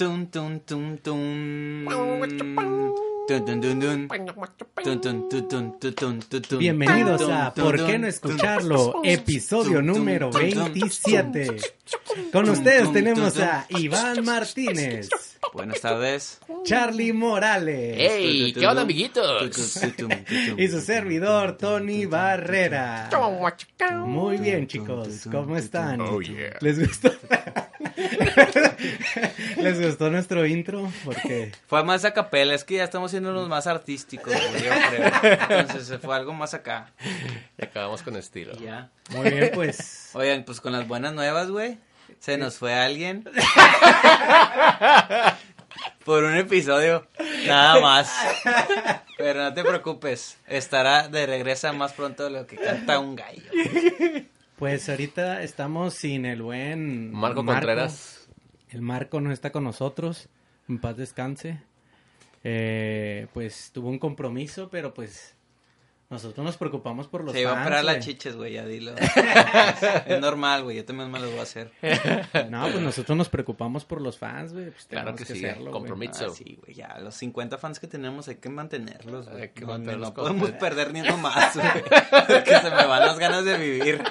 Tun, tun, tun, tun. Bienvenidos a ¿Por qué no escucharlo? Episodio número tun, tun, 27. Con ustedes tenemos a Iván Martínez, Buenas tardes. Charlie Morales ¡Ey! ¿Qué onda, amiguitos? y su servidor Tony Barrera. Muy bien, chicos. ¿Cómo están? Oh, yeah. ¿Les gustó? ¿Les gustó nuestro intro? Porque Fue más a capela, es que ya estamos siendo unos más artísticos, yo creo. Entonces se fue algo más acá. Y acabamos con estilo. Ya. muy bien, pues Oigan, pues con las buenas nuevas, güey. Se nos fue alguien. Por un episodio. Nada más. Pero no te preocupes. Estará de regreso más pronto de lo que canta un gallo. pues ahorita estamos sin el buen Marco Contreras. El Marco no está con nosotros. En paz descanse. Eh, pues tuvo un compromiso, pero pues nosotros nos preocupamos por los Se iba a fans, operar las güey. chiches, güey, ya dilo. es normal, güey. Yo también me lo voy a hacer. No, pues nosotros nos preocupamos por los fans, güey. Pues Claro que sí, hacerlo, güey. compromiso. Ah, sí, güey, ya. Los 50 fans que tenemos hay que mantenerlos, güey. Hay que No, no, mantenerlos no podemos perder ni uno más, güey. Porque se me van las ganas de vivir.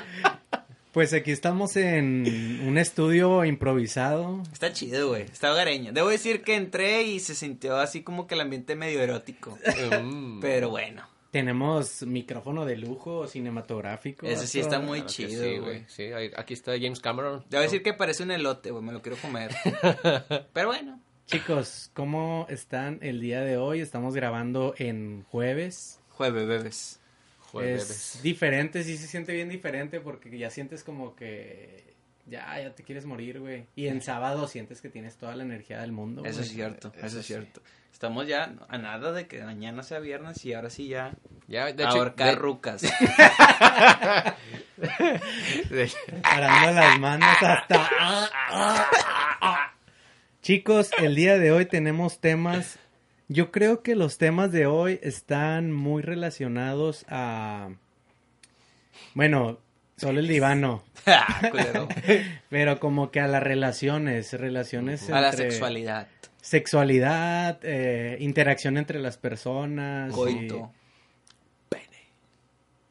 Pues aquí estamos en un estudio improvisado. Está chido, güey. Está hogareño. Debo decir que entré y se sintió así como que el ambiente medio erótico. Pero bueno, Tenemos micrófono de lujo cinematográfico. ese sí está muy Claro chido, sí, güey. Sí, ahí- aquí está James Cameron. Debo decir que parece un elote, güey. Me lo quiero comer. Pero bueno. Chicos, ¿cómo están el día de hoy? Estamos grabando en jueves. Jueves, bebes. Jueves. Es diferente, sí se siente bien diferente porque ya sientes como que ya, ya te quieres morir, güey. Y en sábado sientes que tienes toda la energía del mundo. Eso güey. es cierto, eso, Eso es sí. cierto. Estamos ya a nada de que mañana sea viernes y ahora sí ya Ya, de hecho, ahorcar de- rucas. de- Parando las manos hasta... Chicos, el día de hoy tenemos temas... Yo creo que los temas de hoy están muy relacionados a... Bueno, solo el divano. Ah. Pero como que a las relaciones, relaciones A la sexualidad. Sexualidad, eh, interacción entre las personas. y Coito.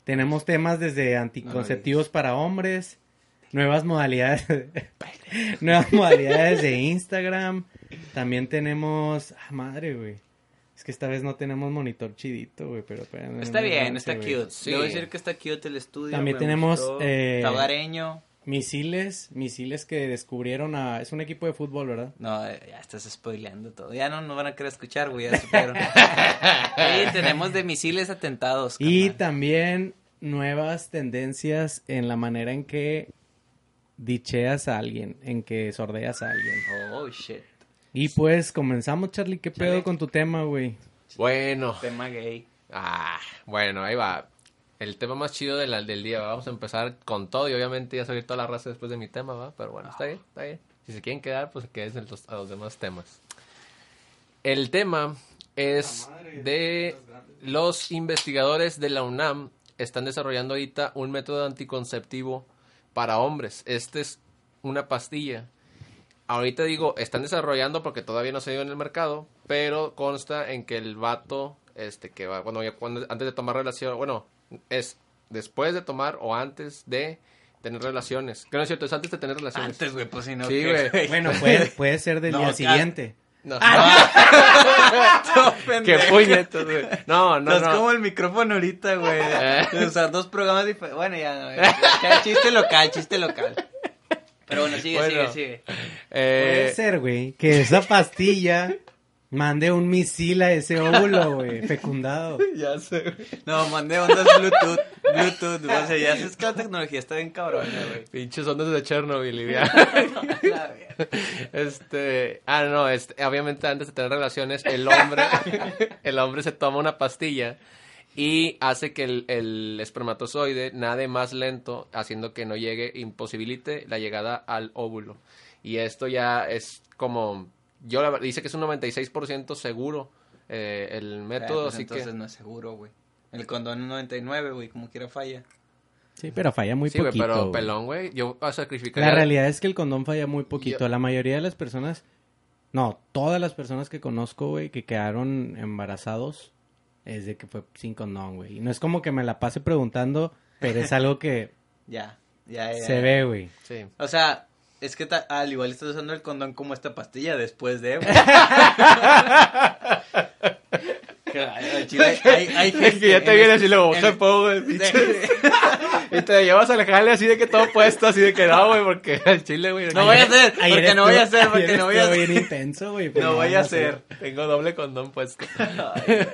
Tenemos temas desde anticonceptivos para hombres, nuevas modalidades, nuevas modalidades de Instagram. También tenemos, ah, madre, güey. Que esta vez no tenemos monitor chidito, güey, pero espérame, Está no bien, está cute. Sí. Debo decir que está cute el estudio. También me tenemos, gustó. eh. Misiles, misiles que descubrieron a... Es un equipo de fútbol, ¿verdad? No, eh, ya estás spoileando todo. Ya no nos van a querer escuchar, güey. Ya supieron. Sí, tenemos de misiles atentados. Y carnal. también nuevas tendencias en la manera en que dicheas a alguien, en que sordeas a alguien. Oh, shit. Y pues comenzamos, Charlie. ¿Qué pedo Chale. con tu tema, güey? Bueno. Tema gay. Ah, bueno, ahí va. El tema más chido de la- del día. Vamos a empezar con todo y obviamente ya salir toda la raza después de mi tema, ¿va? Pero bueno, está bien, está bien. Si se quieren quedar, pues quédense los- a los demás temas. El tema es de los investigadores de la UNAM están desarrollando ahorita un método anticonceptivo para hombres. Este es una pastilla. Ahorita digo, están desarrollando porque todavía no se dio en el mercado, pero consta en que el vato, este, que va, bueno, ya cuando, antes de tomar relación, bueno, es después de tomar o antes de tener relaciones. Que no es cierto, es antes de tener relaciones. Antes, güey, pues si no. Sí, ¿qué, güey. Bueno, puede, puede ser del No, día siguiente. No, Todo qué pendejo. puñetos, güey. No, no, No, es no. como el micrófono ahorita, güey. Eh. De usar dos programas diferentes. Bueno, ya no. ya, ya, chiste local, chiste local. Pero bueno, sigue, Bueno. sigue, sigue. Puede Eh, ser, güey, que esa pastilla mande un misil a ese óvulo, güey, fecundado. ya sé, güey. No, mandé ondas Bluetooth. Bluetooth, o sea, ya sabes que la tecnología está bien cabrona, güey. Pinches ondas de Chernobyl, y ya. Este, ah, no, este, obviamente antes de tener relaciones, el hombre, el hombre se toma una pastilla y hace que el, el espermatozoide nade más lento, haciendo que no llegue, imposibilite la llegada al óvulo. Y esto ya es como, yo la, dice que es un 96% seguro eh, el método, Ah, pues así entonces que... no es seguro, güey. El condón es 99, güey, como quiera falla. Sí, pero falla muy Sí, poquito. pero pelón, güey, yo La sacrificaría... realidad es que el condón falla muy poquito. Yo- La mayoría de las personas No, todas las personas que conozco, güey, que quedaron embarazados, es de que fue sin condón, güey. Y no es como que me la pase preguntando, pero es algo que Ya, ya, ya. se ve, güey. Sí. O sea, es que ta- al igual estás usando el condón como esta pastilla después de. chile hay, hay Es que ya te en viene este- así luego, te pongo el pinche. Y te llevas al jale así de que todo puesto, así de que no, güey, porque al chile, güey. No vaya a Ayer porque no vaya a ser, porque no vaya a estuvo ser. bien intenso, güey. pues No vaya a ser. Tengo doble condón puesto. Ay,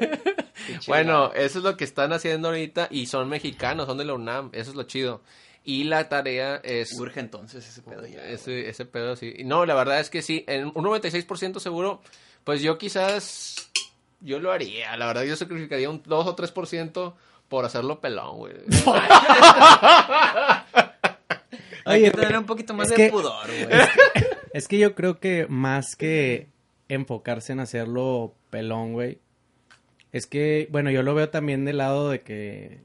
Bueno, eso es lo que están haciendo ahorita y son mexicanos, son de la UNAM, eso es lo chido. Y la tarea es... Urge entonces ese pedo ya. Ese, ese pedo sí. No, la verdad es que sí, en un 96% seguro, pues yo quizás, yo lo haría, la verdad yo sacrificaría un 2 o 3% por hacerlo pelón, güey. Hay Oye, que tener un poquito más es de que- pudor, güey. Es que yo creo que más que enfocarse en hacerlo pelón, güey, es que, bueno, yo lo veo también del lado de que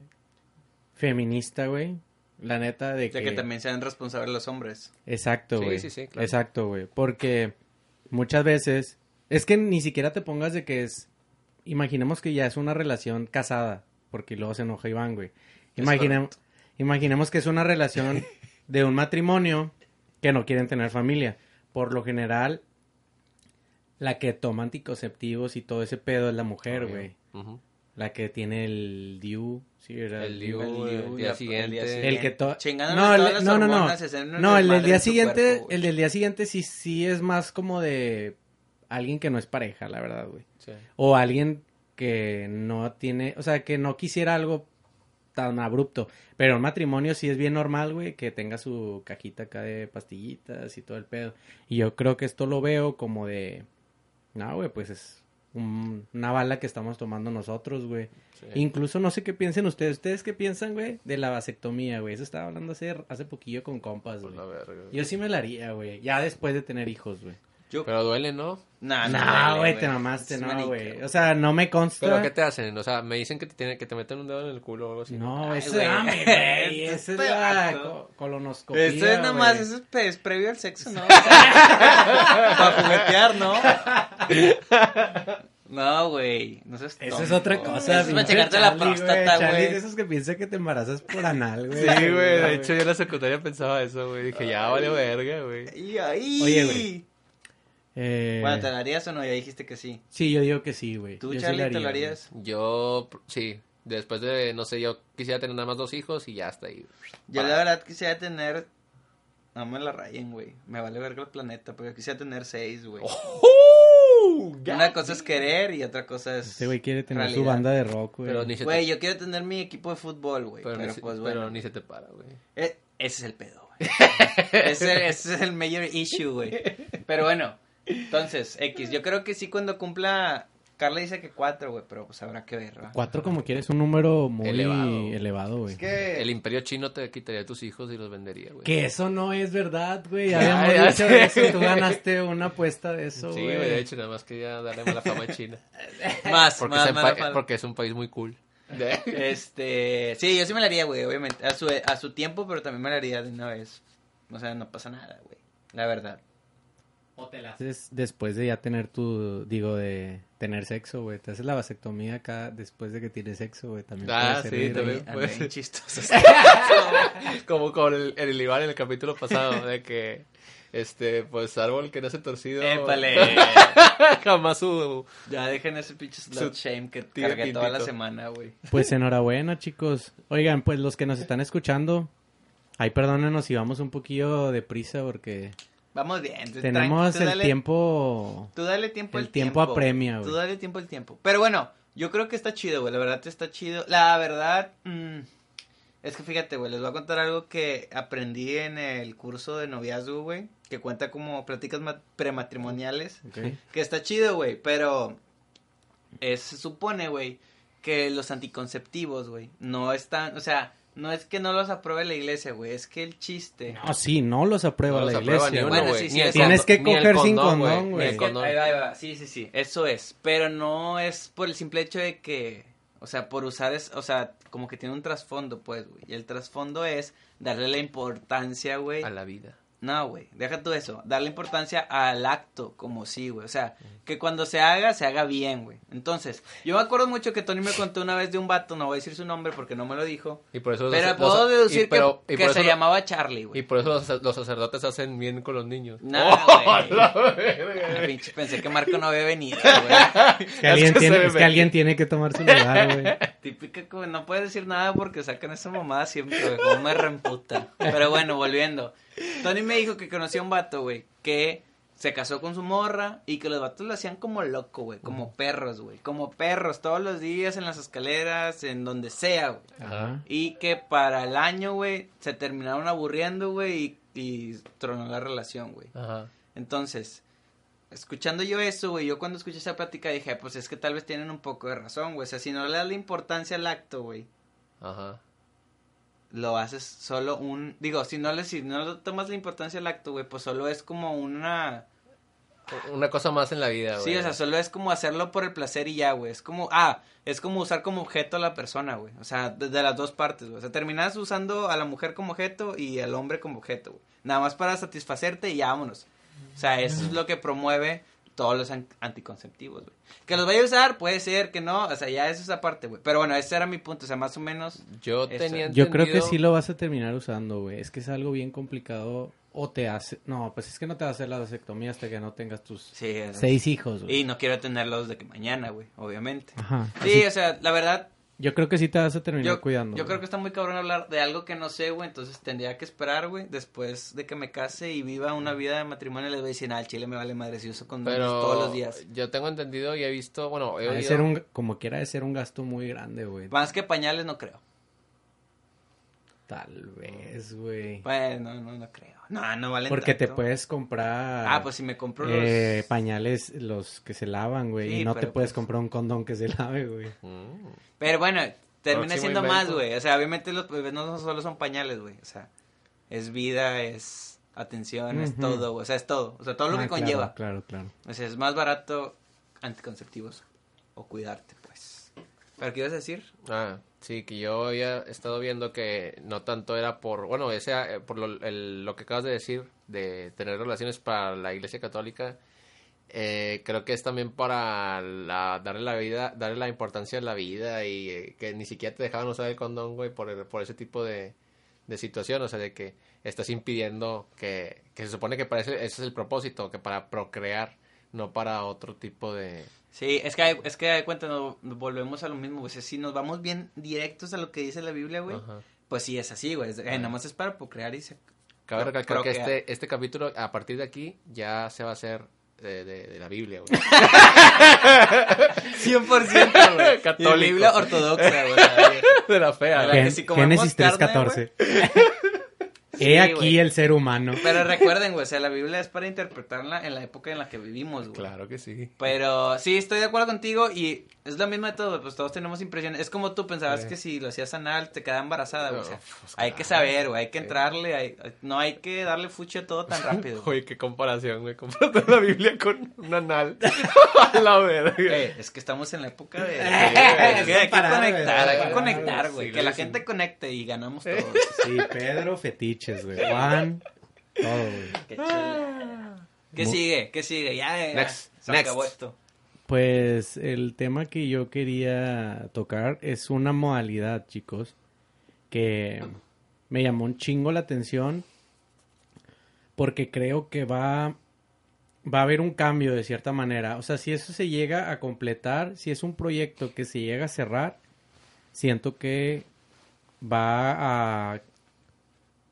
feminista, güey. La neta de que... De que también sean responsables los hombres. Exacto, Sí, güey. sí, sí, claro. Exacto, güey. Porque muchas veces es que ni siquiera te pongas de que es imaginemos que ya es una relación casada, porque luego se enoja Iván, güey. Imaginemos que es una relación de un matrimonio que no quieren tener familia. Por lo general la que toma anticonceptivos y todo ese pedo es la mujer, güey. La que tiene el DIU, sí, era El DIU. DIU, El el día- día el siguiente. El que to... No, el- todas las no, no, no. No, el del día siguiente, cuerpo, el del día siguiente sí, sí es más como de alguien que no es pareja, la verdad, güey. Sí. O alguien que no tiene, o sea, que no quisiera algo tan abrupto. Pero un matrimonio sí es bien normal, güey, que tenga su cajita acá de pastillitas y todo el pedo. Y yo creo que esto lo veo como de, no, güey, pues es un- una bala que estamos tomando nosotros, güey. Sí. Incluso no sé qué piensen ustedes. ¿Ustedes qué piensan, güey? De la vasectomía, güey. Eso estaba hablando hace, hace poquillo con compas, Pues güey. Yo sí me la haría, güey. Ya después de tener hijos, güey. Yo- Pero duele, ¿no? Nah, No, duele, güey, te mamaste, Es no, güey. O sea, no me consta. ¿Pero qué te hacen? O sea, me dicen que te, tiene, que te meten un dedo en el culo o algo así. No, Ay, eso güey. es dame, güey. Esa es la co- colonoscopia, Eso es nada más, güey. eso es, previo al sexo, ¿no? Para juguetear, ¿no? No, güey. No seas Eso es otra cosa. Eso es para checarte la Charlie, güey. próstata, Charlie es de güey. esos que piensa que te embarazas por anal, güey. Sí, güey, de hecho yo en la secundaria pensaba eso, güey. Dije, ya vale verga, güey. Y ahí. Oye, güey. Eh, Bueno, ¿te la harías o no? Ya dijiste que sí. Sí, yo digo que sí, güey. ¿Tú, Yo sí Charlie, la te lo haría, harías? Yo, sí, después de, no sé, yo quisiera tener nada más dos hijos y ya está ahí. Yo la verdad quisiera tener... No me la rayen, güey. Me vale verga el planeta, pero yo quisiera tener seis, güey. Una cosa es querer y otra cosa es... Este güey quiere tener su banda de rock, güey. Pero ni se Güey, te, yo quiero tener mi equipo de fútbol, güey. pero, Pero, ni se, pues pero bueno. ni se te para, güey. Eh, ese es el pedo, güey. ese, ese es el mayor issue, güey. Pero bueno, entonces, X. Yo creo que sí cuando cumpla... Carla dice que cuatro, güey, pero pues habrá que ver, ¿va? Cuatro como quieres un número muy Elevado. güey. Es que... El imperio chino te quitaría a tus hijos y los vendería, güey. Que eso no es verdad, güey. Ya, Habíamos ya dicho sé. eso. Tú ganaste una apuesta de eso, Sí, güey. güey, de hecho, nada más quería darle mala fama a China. Más, Porque, más, más. porque es un país muy cool. Este, sí, yo sí me la haría, güey, obviamente, a su, a su tiempo, pero también me la haría de una vez. O sea, no pasa nada, güey, la verdad. O te la haces después de ya tener tu, digo, de tener sexo, güey. Te haces la vasectomía acá después de que tienes sexo, güey. También Ah, puede sí, también. bien chistoso. Como con el, el Iván en el capítulo pasado, de que, este, pues, árbol que nace torcido. Épale. Jamás su... ya dejen ese pinche slut shame que cargué toda la semana, güey. Pues enhorabuena, chicos. Oigan, pues los que nos están escuchando, ay, perdónenos si vamos un poquillo deprisa porque Vamos bien. tú tenemos tú el dale- tiempo... Tú dale tiempo el al tiempo apremia, güey. Tú dale tiempo al tiempo. Pero bueno, yo creo que está chido, güey. La verdad está chido. La verdad, mm, es que fíjate, güey, les voy a contar algo que aprendí en el curso de noviazgo, güey. Que cuenta como pláticas ma- prematrimoniales. Que está chido, güey, pero es- se supone, güey, que los anticonceptivos, güey, no están, o sea, no es que no los apruebe la iglesia, güey, es que el chiste... No, sí, no los aprueba No los la aprueba iglesia. uno, Bueno, sí, sí. Tienes que coger sin condón, güey. ahí va, ahí va, sí, sí, sí, eso es, pero no es por el simple hecho de que, o sea, por usar es, o sea, como que tiene un trasfondo, pues, güey, y el trasfondo es darle la importancia, güey, A la vida. No, güey, deja tú eso. Darle importancia al acto como sí, güey. O sea, que cuando se haga, se haga bien, güey. Entonces, yo me acuerdo mucho que Tony me contó una vez de un vato, no voy a decir su nombre porque no me lo dijo. Y por eso Pero los- puedo los- deducir y- pero- que, y que se lo- llamaba Charlie, Y güey. por eso los, los sacerdotes hacen bien con los niños. No, ¡Oh, güey. Pinche, pensé que Marco no había venido, güey. Es que alguien, que tiene, es que ve. alguien tiene que tomar su lugar, güey. Típica, como no puedes decir nada porque sacan esa mamada siempre, güey. Como me reemputa. Pero bueno, volviendo. Tony me dijo que conocía un vato, güey, que se casó con su morra y que los vatos lo hacían como loco, güey. Como perros, güey. Como perros, todos los días en las escaleras, en donde sea, güey. Ajá. Y que para el año, güey, se terminaron aburriendo, güey, y, y tronó la relación, güey. Ajá. Entonces, escuchando yo eso, güey, yo cuando escuché esa plática dije, pues es que tal vez tienen un poco de razón, güey. O sea, si no le das la importancia al acto, güey, Ajá. Lo haces solo un... Digo, si no le, si no le tomas la importancia al acto, güey, pues solo es como una... Una cosa más en la vida, güey. Sí, o sea, solo es como hacerlo por el placer y ya, güey. Es como, ah, es como usar como objeto a la persona, güey. O sea, de, de las dos partes, güey. O sea, terminas usando a la mujer como objeto y al hombre como objeto, güey. Nada más para satisfacerte y ya vámonos. O sea, eso es lo que promueve todos los an- anticonceptivos, güey. Que los vaya a usar, puede ser que no. O sea, ya eso es aparte, güey. Pero bueno, ese era mi punto. O sea, más o menos. Yo Eso. tenía Yo creo que entendido- sí lo vas a terminar usando, güey. Es que es algo bien complicado. O te hace... No, pues es que no te va a hacer la vasectomía hasta que no tengas tus Sí, seis hijos, güey. Y no quiero tenerlos de que mañana, güey. Obviamente. Ajá. Sí, Así- o sea, la verdad, Yo creo que sí te vas a terminar Yo, cuidando. yo güey. creo que está muy cabrón hablar de algo que no sé, güey. Entonces tendría que esperar, güey. Después de que me case y viva una vida de matrimonio, les voy a decir, ah, al chile me vale madre si uso con Pero todos los días. yo tengo entendido y he visto, bueno, he oído... ser un, como quiera de ser un gasto muy grande, güey. Más que pañales, no creo. Tal vez, güey. Bueno, no, no creo. No, no valen Porque te puedes comprar Ah, pues si me compro los... eh, pañales, los que se lavan, güey. Sí, y no te pero puedes pues- comprar un condón que se lave, güey. Mm. Pero bueno, termina Próximo siendo invento. más, güey. O sea, obviamente los bebés no solo son pañales, güey. O sea, es vida, es atención, es todo, güey. O sea, es todo. O sea, todo lo Ah, que claro, conlleva. Claro, claro. O sea, es más barato anticonceptivos o cuidarte, pues. ¿Pero qué ibas a decir? Ah, sí, que yo había estado viendo que no tanto era por, bueno, ese, eh, por lo, el- lo que acabas de decir, de tener relaciones para la Iglesia Católica, eh, creo que es también para la, darle la vida, darle la importancia a la vida y eh, que ni siquiera te dejaban usar el condón, güey, por, el- por ese tipo de, de situación, o sea, de que estás impidiendo que, que se supone que para ese, ese es el propósito, que para procrear, no para otro tipo de... Sí, es que, es que de cuenta, volvemos a lo mismo, güey. Si nos vamos bien directos a lo que dice la Biblia, güey, pues sí es así, güey. Eh, nada más es para procrear y se. Cabe recalcar que este, este capítulo, a partir de aquí, ya se va a hacer eh, de, la Biblia, güey. 100%, güey. Católica. Biblia ortodoxa, güey. De la fea, ¿verdad? Gen, que He aquí el ser humano. Pero recuerden, güey, o sea, la Biblia es para interpretarla en la época en la que vivimos, güey. Claro que sí. Pero sí, estoy de acuerdo contigo y es lo mismo de todo, pues todos tenemos impresiones. Es como tú pensabas Sí. que si lo hacías anal te quedaba embarazada, güey. O sea, pues, hay que saber, güey, hay que entrarle, hay- no hay que darle fucho a todo tan rápido. Oye, qué comparación, güey. Comprate la Biblia con un anal. a la verga. Eh, es que estamos en la época de... Hay que, conectar, hay que conectar, güey. sí, que la sí. gente conecte y ganamos todos. Sí, Pedro, fetiches, güey. Juan, todo, güey. Qué chula. ¿Qué Mu- sigue? ¿Qué sigue? Ya, ya, Next, se next. acabó esto. Pues el tema que yo quería tocar es una modalidad, chicos, que me llamó un chingo la atención porque creo que va, va a haber un cambio de cierta manera. O sea, si eso se llega a completar, si es un proyecto que se llega a cerrar, siento que va a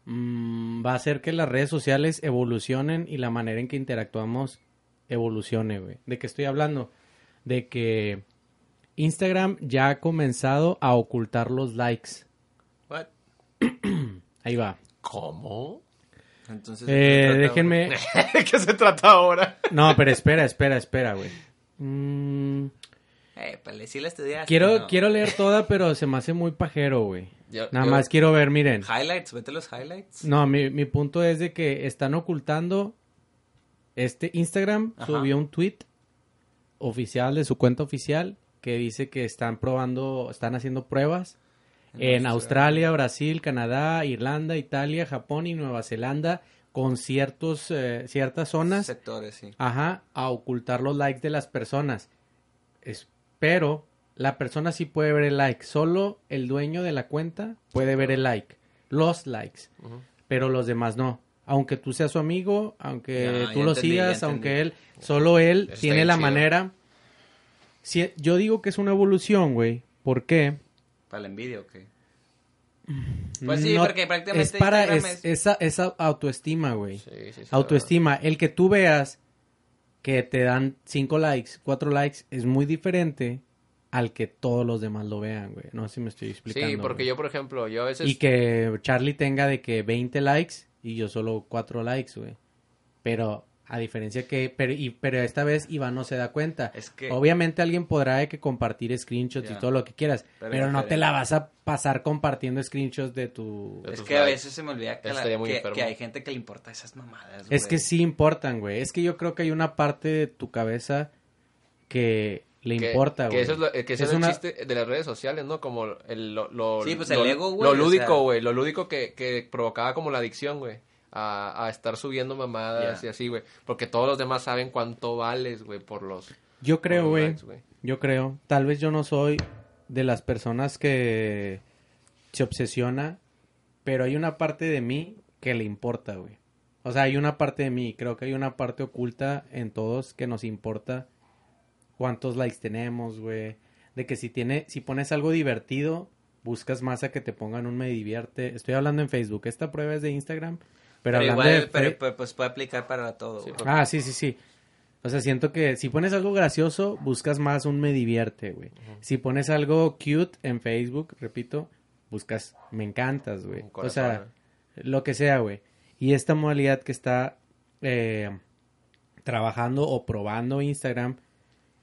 mm, va a hacer que las redes sociales evolucionen y la manera en que interactuamos evolucione, güey. ¿De qué estoy hablando? De que Instagram ya ha comenzado a ocultar los likes. What? Ahí va. ¿Cómo? Entonces, Eh, ¿de qué trata, déjenme... ¿De qué se trata ahora? No, pero espera, espera, espera, güey. Mm? Eh, pues sí la estudiaste. quiero, ¿no? quiero leer toda, pero se me hace muy pajero, güey. Yo- Nada yo- más quiero ver, miren. Highlights, vete los highlights. No, mi, mi punto es de que están ocultando este Instagram Ajá. subió un tweet oficial de su cuenta oficial que dice que están probando, están haciendo pruebas en Australia, Brasil, Canadá, Irlanda, Italia, Japón y Nueva Zelanda con ciertos, eh, ciertas zonas. Sectores, sí. Ajá, a ocultar los likes de las personas. pero la persona sí puede ver el like. Solo el dueño de la cuenta puede ver el like. Los likes. Pero los demás no. Aunque tú seas su amigo, aunque tú lo sigas, aunque él, solo él tiene la manera. Si, yo digo que es una evolución, güey. ¿Por qué? ¿Para la envidia o qué? Pues sí, porque prácticamente es para esa, esa autoestima, güey. Sí, sí, autoestima. El que tú veas que te dan cinco likes, cuatro likes, es muy diferente al que todos los demás lo vean, güey. No sé si me estoy explicando. Sí, porque yo, por ejemplo, yo a veces... Y que Charlie tenga de que 20 likes y yo solo cuatro likes, güey. Pero a diferencia que, pero, y, pero esta vez Iván no se da cuenta. Es que... Obviamente alguien podrá de que compartir screenshots y todo lo que quieras, pero, no te la vas a pasar compartiendo screenshots de tu... es que a veces se me olvida que, hay gente que le importa esas mamadas. Es que sí importan, güey. Es que yo creo que hay una parte de tu cabeza que le importa, güey. Que eso es, lo, que es, una... chiste de las redes sociales, ¿no? Como el, lo, sí, pues el ego, güey. Lo lúdico, güey. Lo lúdico que, que provocaba como la adicción, güey a, a estar subiendo mamadas y así, güey. Porque todos los demás saben cuánto vales, güey, por los... Yo creo, güey. Yo creo. Tal vez yo no soy de las personas que se obsesiona, pero hay una parte de mí que le importa, güey. O sea, hay una parte de mí, creo que hay una parte oculta en todos que nos importa cuántos likes tenemos, güey. De que si tiene, si pones algo divertido, buscas más a que te pongan un me divierte. Estoy hablando en Facebook. Esta prueba es de Instagram. Pero, igual, pero, pues puede aplicar para todo. Ah, sí, sí, sí. O sea, siento que si pones algo gracioso, buscas más un me divierte, güey. Si pones algo cute en Facebook, repito, buscas me encantas, güey. O sea, lo que sea, güey. Y esta modalidad que está eh, trabajando o probando Instagram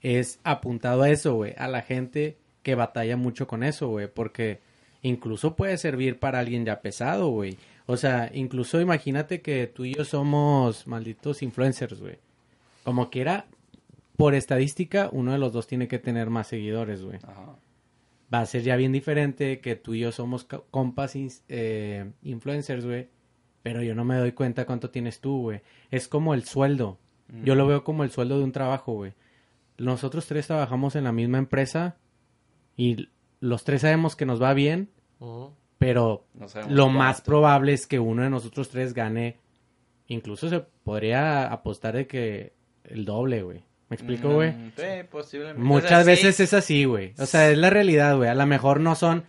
es apuntado a eso, güey. A la gente que batalla mucho con eso, güey. Porque incluso puede servir para alguien ya pesado, güey. O sea, incluso imagínate que tú y yo somos malditos influencers, güey. Como quiera, por estadística, uno de los dos tiene que tener más seguidores, güey. Va a ser ya bien diferente que tú y yo somos compas eh, influencers, güey. Pero yo no me doy cuenta cuánto tienes tú, güey. Es como el sueldo. Yo lo veo como el sueldo de un trabajo, güey. Nosotros tres trabajamos en la misma empresa y los tres sabemos que nos va bien, pero lo más probable es que uno de nosotros tres gane. Incluso se podría apostar de que el doble, güey. ¿Me explico, güey? Mm, sí, posiblemente. Muchas veces es así, güey. O sea, es la realidad, güey. A lo mejor no son...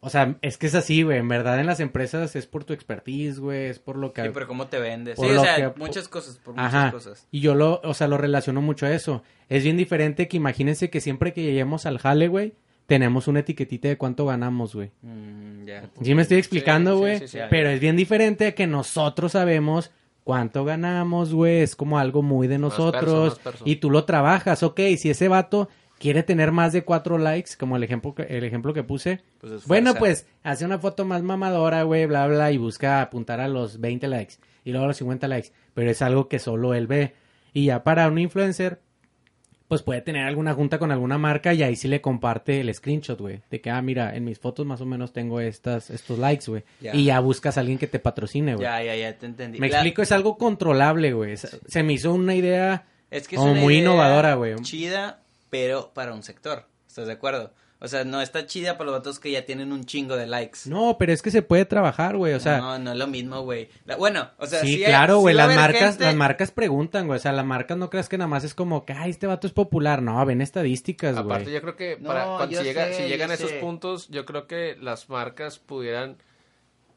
O sea, es que es así, güey. En verdad, en las empresas es por tu expertise, güey. Es por lo que... Sí, pero cómo te vendes. Sí, o sea, muchas cosas, por muchas cosas. Y yo lo, o sea, lo relaciono mucho a eso. Es bien diferente que imagínense que siempre que lleguemos al jale, güey, tenemos una etiquetita de cuánto ganamos, güey. Mm, sí me estoy explicando, güey. pero es bien diferente que nosotros sabemos cuánto ganamos, güey. Es como algo muy de nosotros. Y tú lo trabajas, ok. Si ese vato quiere tener más de cuatro likes, como el ejemplo que, el ejemplo que puse. Pues bueno, pues hace una foto más mamadora, güey, bla, bla, y busca apuntar a los 20 likes. Y luego a los 50 likes. Pero es algo que solo él ve. Y ya para un influencer, pues puede tener alguna junta con alguna marca y ahí sí le comparte el screenshot, güey. De que, ah, mira, en mis fotos más o menos tengo estas, estos likes, güey. Y ya buscas a alguien que te patrocine, güey. Ya, ya, ya, te entendí. Me explico, es algo controlable, güey. Se me hizo una idea es que es muy innovadora, güey. Chida, pero para un sector. ¿Estás de acuerdo? O sea, no está chida para los vatos que ya tienen un chingo de likes. No, pero es que se puede trabajar, güey, o sea. No, no es lo mismo, güey. Bueno, o sea, sí. claro, güey, las marcas, las marcas preguntan, güey, o sea, las marcas no creas que nada más es como que, ay, este vato es popular, no, ven estadísticas, güey. Aparte, yo creo que para, si, llegan a esos puntos, yo creo que las marcas pudieran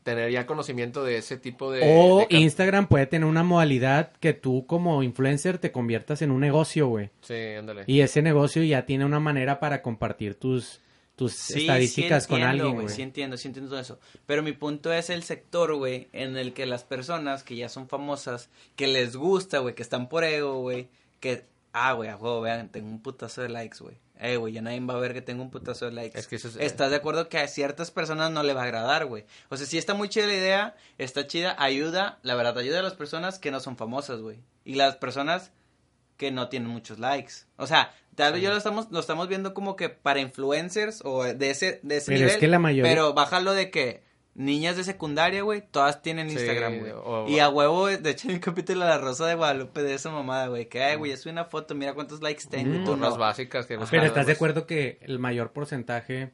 tener ya conocimiento de ese tipo de... O Instagram puede tener una modalidad que tú como influencer te conviertas en un negocio, güey. Sí, ándale. Y ese negocio ya tiene una manera para compartir tus, tus estadísticas con alguien, güey. Sí entiendo, sí entiendo todo eso. Pero mi punto es el sector, güey, en el que las personas que ya son famosas, que les gusta, güey, que están por ego, güey, que... Ah, güey, a juego, vean, tengo un putazo de likes, güey eh, güey, ya nadie va a ver que tengo un putazo de likes. Es que eso es, ¿Estás de acuerdo que a ciertas personas no le va a agradar, güey? O sea, sí está muy chida la idea, está chida, ayuda, la verdad, ayuda a las personas que no son famosas, güey. Y las personas que no tienen muchos likes. O sea, tal vez yo lo estamos, lo estamos viendo como que para influencers o de ese, de ese pero nivel. Es que la mayoría... Pero bájalo de que niñas de secundaria, güey, todas tienen Sí, Instagram, güey. o- Y a huevo, de hecho, hay un capítulo de La Rosa de Guadalupe de esa mamada, güey. Que, ay, güey, es una foto, mira cuántos likes tengo. Mm. tú no. básicas que Pero estás de acuerdo que el mayor porcentaje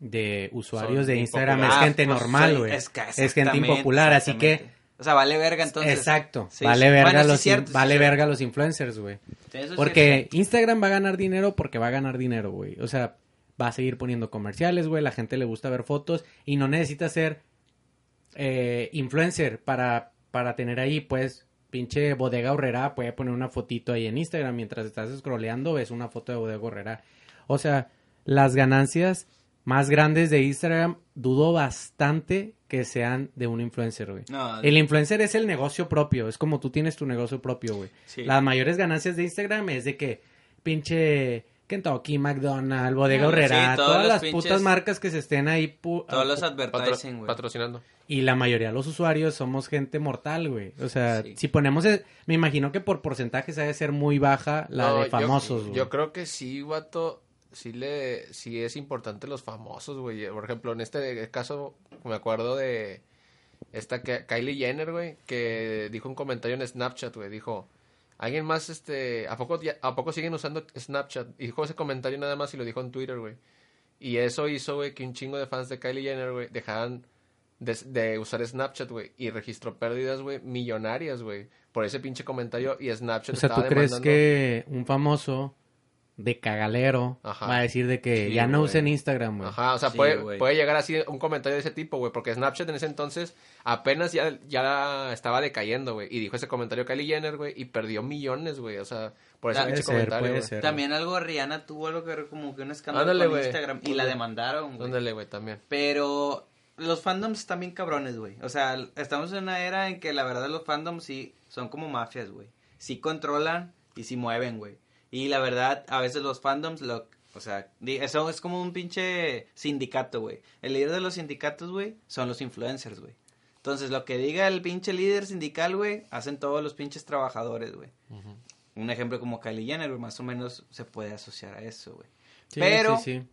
de usuarios Son de Instagram es gente pues, normal, güey. es Es, gente impopular, así que... O sea, vale verga entonces. Exacto, Sí, vale sí. verga Bueno, los cierto, vale verga los influencers, güey. Porque Instagram va a ganar dinero porque va a ganar dinero, güey. O sea, va a seguir poniendo comerciales, güey. La gente le gusta ver fotos y no necesita ser eh, influencer para, para tener ahí, pues, pinche bodega horrera. Puede poner una fotito ahí en Instagram mientras estás scrolleando, ves una foto de bodega horrera. O sea, las ganancias más grandes de Instagram dudo bastante que sean de un influencer, güey. No, El influencer es el negocio propio, es como tú tienes tu negocio propio, güey. sí. Las mayores ganancias de Instagram es de que pinche Kentucky, McDonald's, Bodega Horrera, sí, todas las pinches- putas marcas que se estén ahí. pu- Todos los Patro- advertising, güey. patrocinando. Y la mayoría de los usuarios somos gente mortal, güey. O sea, Sí. si ponemos... el- me imagino que por porcentajes ha de ser muy baja la No, de famosos, güey. Yo, creo que sí, vato. Sí, le, sí es importante los famosos, güey. Por ejemplo, en este caso, me acuerdo de esta que, Kylie Jenner, güey, que dijo un comentario en Snapchat, güey. Dijo, ¿alguien más, este, ¿a poco, ya- ¿a poco siguen usando Snapchat? Y dijo ese comentario nada más y lo dijo en Twitter, güey. Y eso hizo, güey, que un chingo de fans de Kylie Jenner, güey, dejaran de, de usar Snapchat, güey. Y registró pérdidas, güey, millonarias, güey. Por ese pinche comentario y Snapchat O sea, ¿tú estaba crees demandando- que un famoso de cagalero Ajá. va a decir de que Sí, ya no usen Instagram, güey? Ajá, o sea, Sí, puede, puede llegar así un comentario de ese tipo, güey, porque Snapchat en ese entonces apenas ya, ya estaba decayendo, güey, y dijo ese comentario Kylie Jenner, güey, y perdió millones, güey, o sea, por ese pinche comentario, puede güey. ser. También algo Rihanna tuvo algo que ver como que un escándalo Ándale, con güey. Instagram y la demandaron, güey. Ándale, güey, también. Pero los fandoms están bien cabrones, güey. O sea, estamos en una era en que la verdad los fandoms sí son como mafias, güey. Sí controlan y sí mueven, güey. Y la verdad, a veces los fandoms, lo, o sea, eso es como un pinche sindicato, güey. El líder de los sindicatos, güey, son los influencers, güey. Entonces, lo que diga el pinche líder sindical, güey, hacen todos los pinches trabajadores, güey. Un ejemplo como Kylie Jenner, más o menos se puede asociar a eso, güey. Sí, Pero, sí, sí.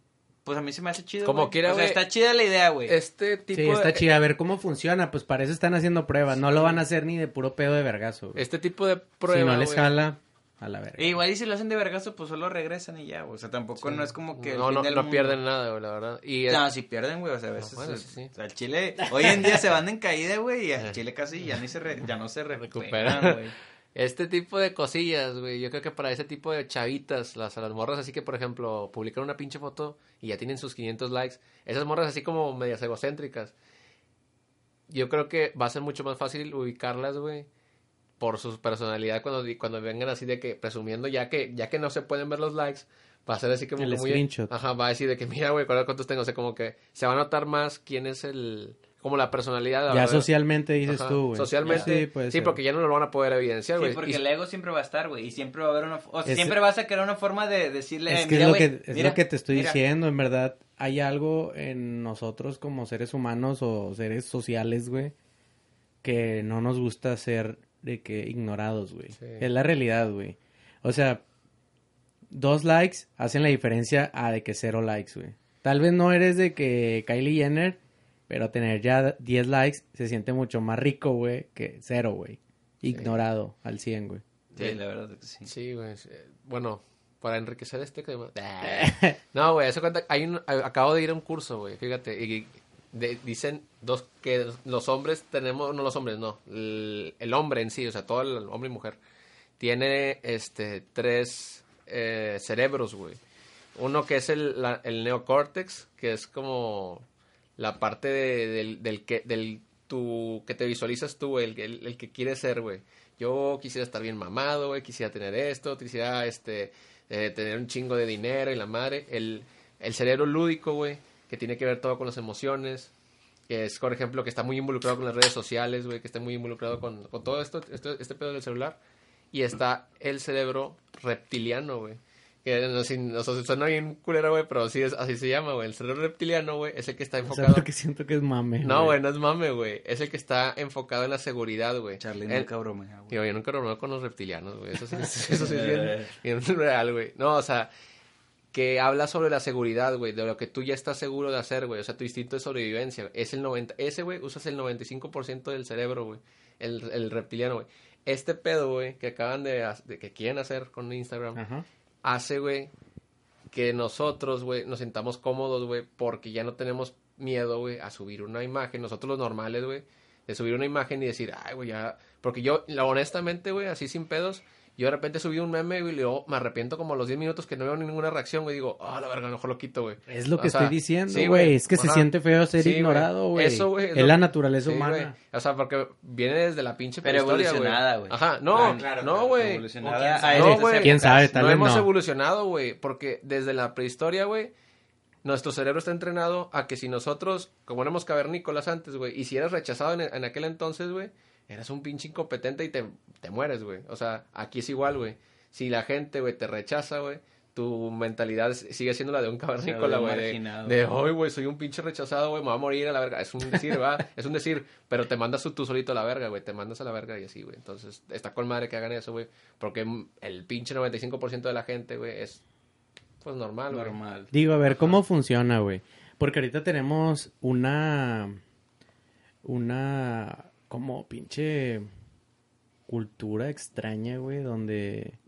pues a mí se me hace chido, Como güey. quiera, O sea, güey, está chida la idea, güey. Este tipo Sí, está de, chida. A ver cómo funciona. Pues para eso están haciendo pruebas. No lo van a hacer ni de puro pedo de vergazo. güey. este tipo de prueba, si no les jala, a la verga. E igual y si lo hacen de vergazo, pues solo regresan y ya, güey. O sea, tampoco no es como que no, no, no mundo. pierden nada, güey, la verdad. Y No, si pierden, güey, o sea, a veces... bueno, sí, sí. O sea, el Chile... Hoy en día se van en caída, güey, y el Chile casi ya, ni se re- ya no se Recuperan. recuperan, güey. Este tipo de cosillas, güey, yo creo que para ese tipo de chavitas, las, las morras así que, por ejemplo, publican una pinche foto y ya tienen sus 500 likes, esas morras así como medias egocéntricas, yo creo que va a ser mucho más fácil ubicarlas, güey, por su personalidad cuando, di- cuando vengan así de que presumiendo, ya que ya que no se pueden ver los likes, va a ser así como El que muy... screenshot. Ajá, va a decir de que, mira, güey, ¿cuántos tengo? O sea, como que se va a notar más quién es el... Como la personalidad. ya ¿verdad? socialmente dices Ajá, tú, güey. Socialmente, Sí, puede sí, ser. porque ya no lo van a poder evidenciar, Sí, güey. porque Y- el ego siempre va a estar, güey, y siempre va a haber una... O sea, Es- siempre vas a querer una forma de decirle... Es que mira, es, lo que, es mira, lo que te estoy mira. diciendo, en verdad. Hay algo en nosotros como seres humanos o seres sociales, güey, que no nos gusta ser de que ignorados, güey. Sí. Es la realidad, güey. O sea, dos likes hacen la diferencia a de que cero likes, güey. Tal vez no eres de que Kylie Jenner, pero tener ya 10 likes se siente mucho más rico, güey, que cero, güey. Ignorado al 100, güey. Sí, la verdad que sí. Sí, güey. Bueno, para enriquecer este tema. No, güey, eso cuenta. Hay un, acabo de ir a un curso, güey. Fíjate. Y de- dicen dos que los hombres tenemos, no los hombres, no. El, hombre en sí, o sea, todo el hombre y mujer, tiene este tres eh, cerebros, güey. Uno que es el, la- el neocórtex, que es como la parte de- del, del que del tu que te visualizas tú, el, el, el que quieres ser, güey. Yo quisiera estar bien mamado, güey, quisiera tener esto, quisiera este eh, tener un chingo de dinero y la madre. El, el cerebro lúdico, güey, que tiene que ver todo con las emociones, que es, por ejemplo, que está muy involucrado con las redes sociales, güey, que está muy involucrado con, con todo esto, esto, este pedo del celular. Y está el cerebro reptiliano, güey. Que no, sé, no suena bien culero, güey, pero sí es, así se llama, güey. El cerebro reptiliano, güey, es el que está O sea, enfocado... porque siento que es mame. No, güey, no es mame, güey. Es el que está enfocado en la seguridad, güey. Charlie El- nunca bromea, güey. Digo, yo nunca bromeo con los reptilianos, güey. Eso sí, eso sí es bien, bien real, güey. No, o sea, que habla sobre la seguridad, güey, de lo que tú ya estás seguro de hacer, güey. O sea, tu instinto de sobrevivencia. Es el 90, ese, güey, usas el 95% del cerebro, güey. El, el reptiliano, güey. Este pedo, güey, que acaban de, que quieren hacer con Instagram, Ajá. hace, güey, que nosotros, güey, nos sintamos cómodos, güey, porque ya no tenemos miedo, güey, a subir una imagen. Nosotros los normales, güey, de subir una imagen y decir, ay, güey, ya. Porque yo, la, honestamente, güey, así sin pedos, yo de repente subí un meme, güey, y luego me arrepiento como a los 10 minutos que no veo ninguna reacción, güey, digo, ah, la verga, a lo mejor lo quito, güey. Es lo que sea, estoy diciendo, sí, güey. Es que se siente feo ser Sí, ignorado, güey. Eso, güey, Es, la naturaleza Sí, humana. güey. O sea, porque viene desde la pinche Pero prehistoria, evolucionada, güey. Ajá, no, Ah, claro, no, claro, güey. evolucionada quién estas No, güey. ¿Quién sabe? Tal no vez hemos no. evolucionado, güey, porque desde la prehistoria, güey, nuestro cerebro está entrenado a que si nosotros, como éramos cavernícolas antes, güey, y si eras rechazado en, en aquel entonces, güey, eras un pinche incompetente y te, te mueres, güey. O sea, aquí es igual, güey. Si la gente, güey, te rechaza, güey, tu mentalidad sigue siendo la de un cavernícola, güey. De, de, hoy, güey, soy un pinche rechazado, güey, me voy a morir a la verga. Es un decir, va, es un decir, pero te mandas tú solito a la verga, güey, te mandas a la verga y así, güey. Entonces, está con madre que hagan eso, güey, porque el pinche 95% de la gente, güey, es, pues, normal, güey. Normal. Digo, a ver, ¿cómo funciona, güey? Porque ahorita tenemos una... Una... Como pinche... Cultura extraña, güey, donde...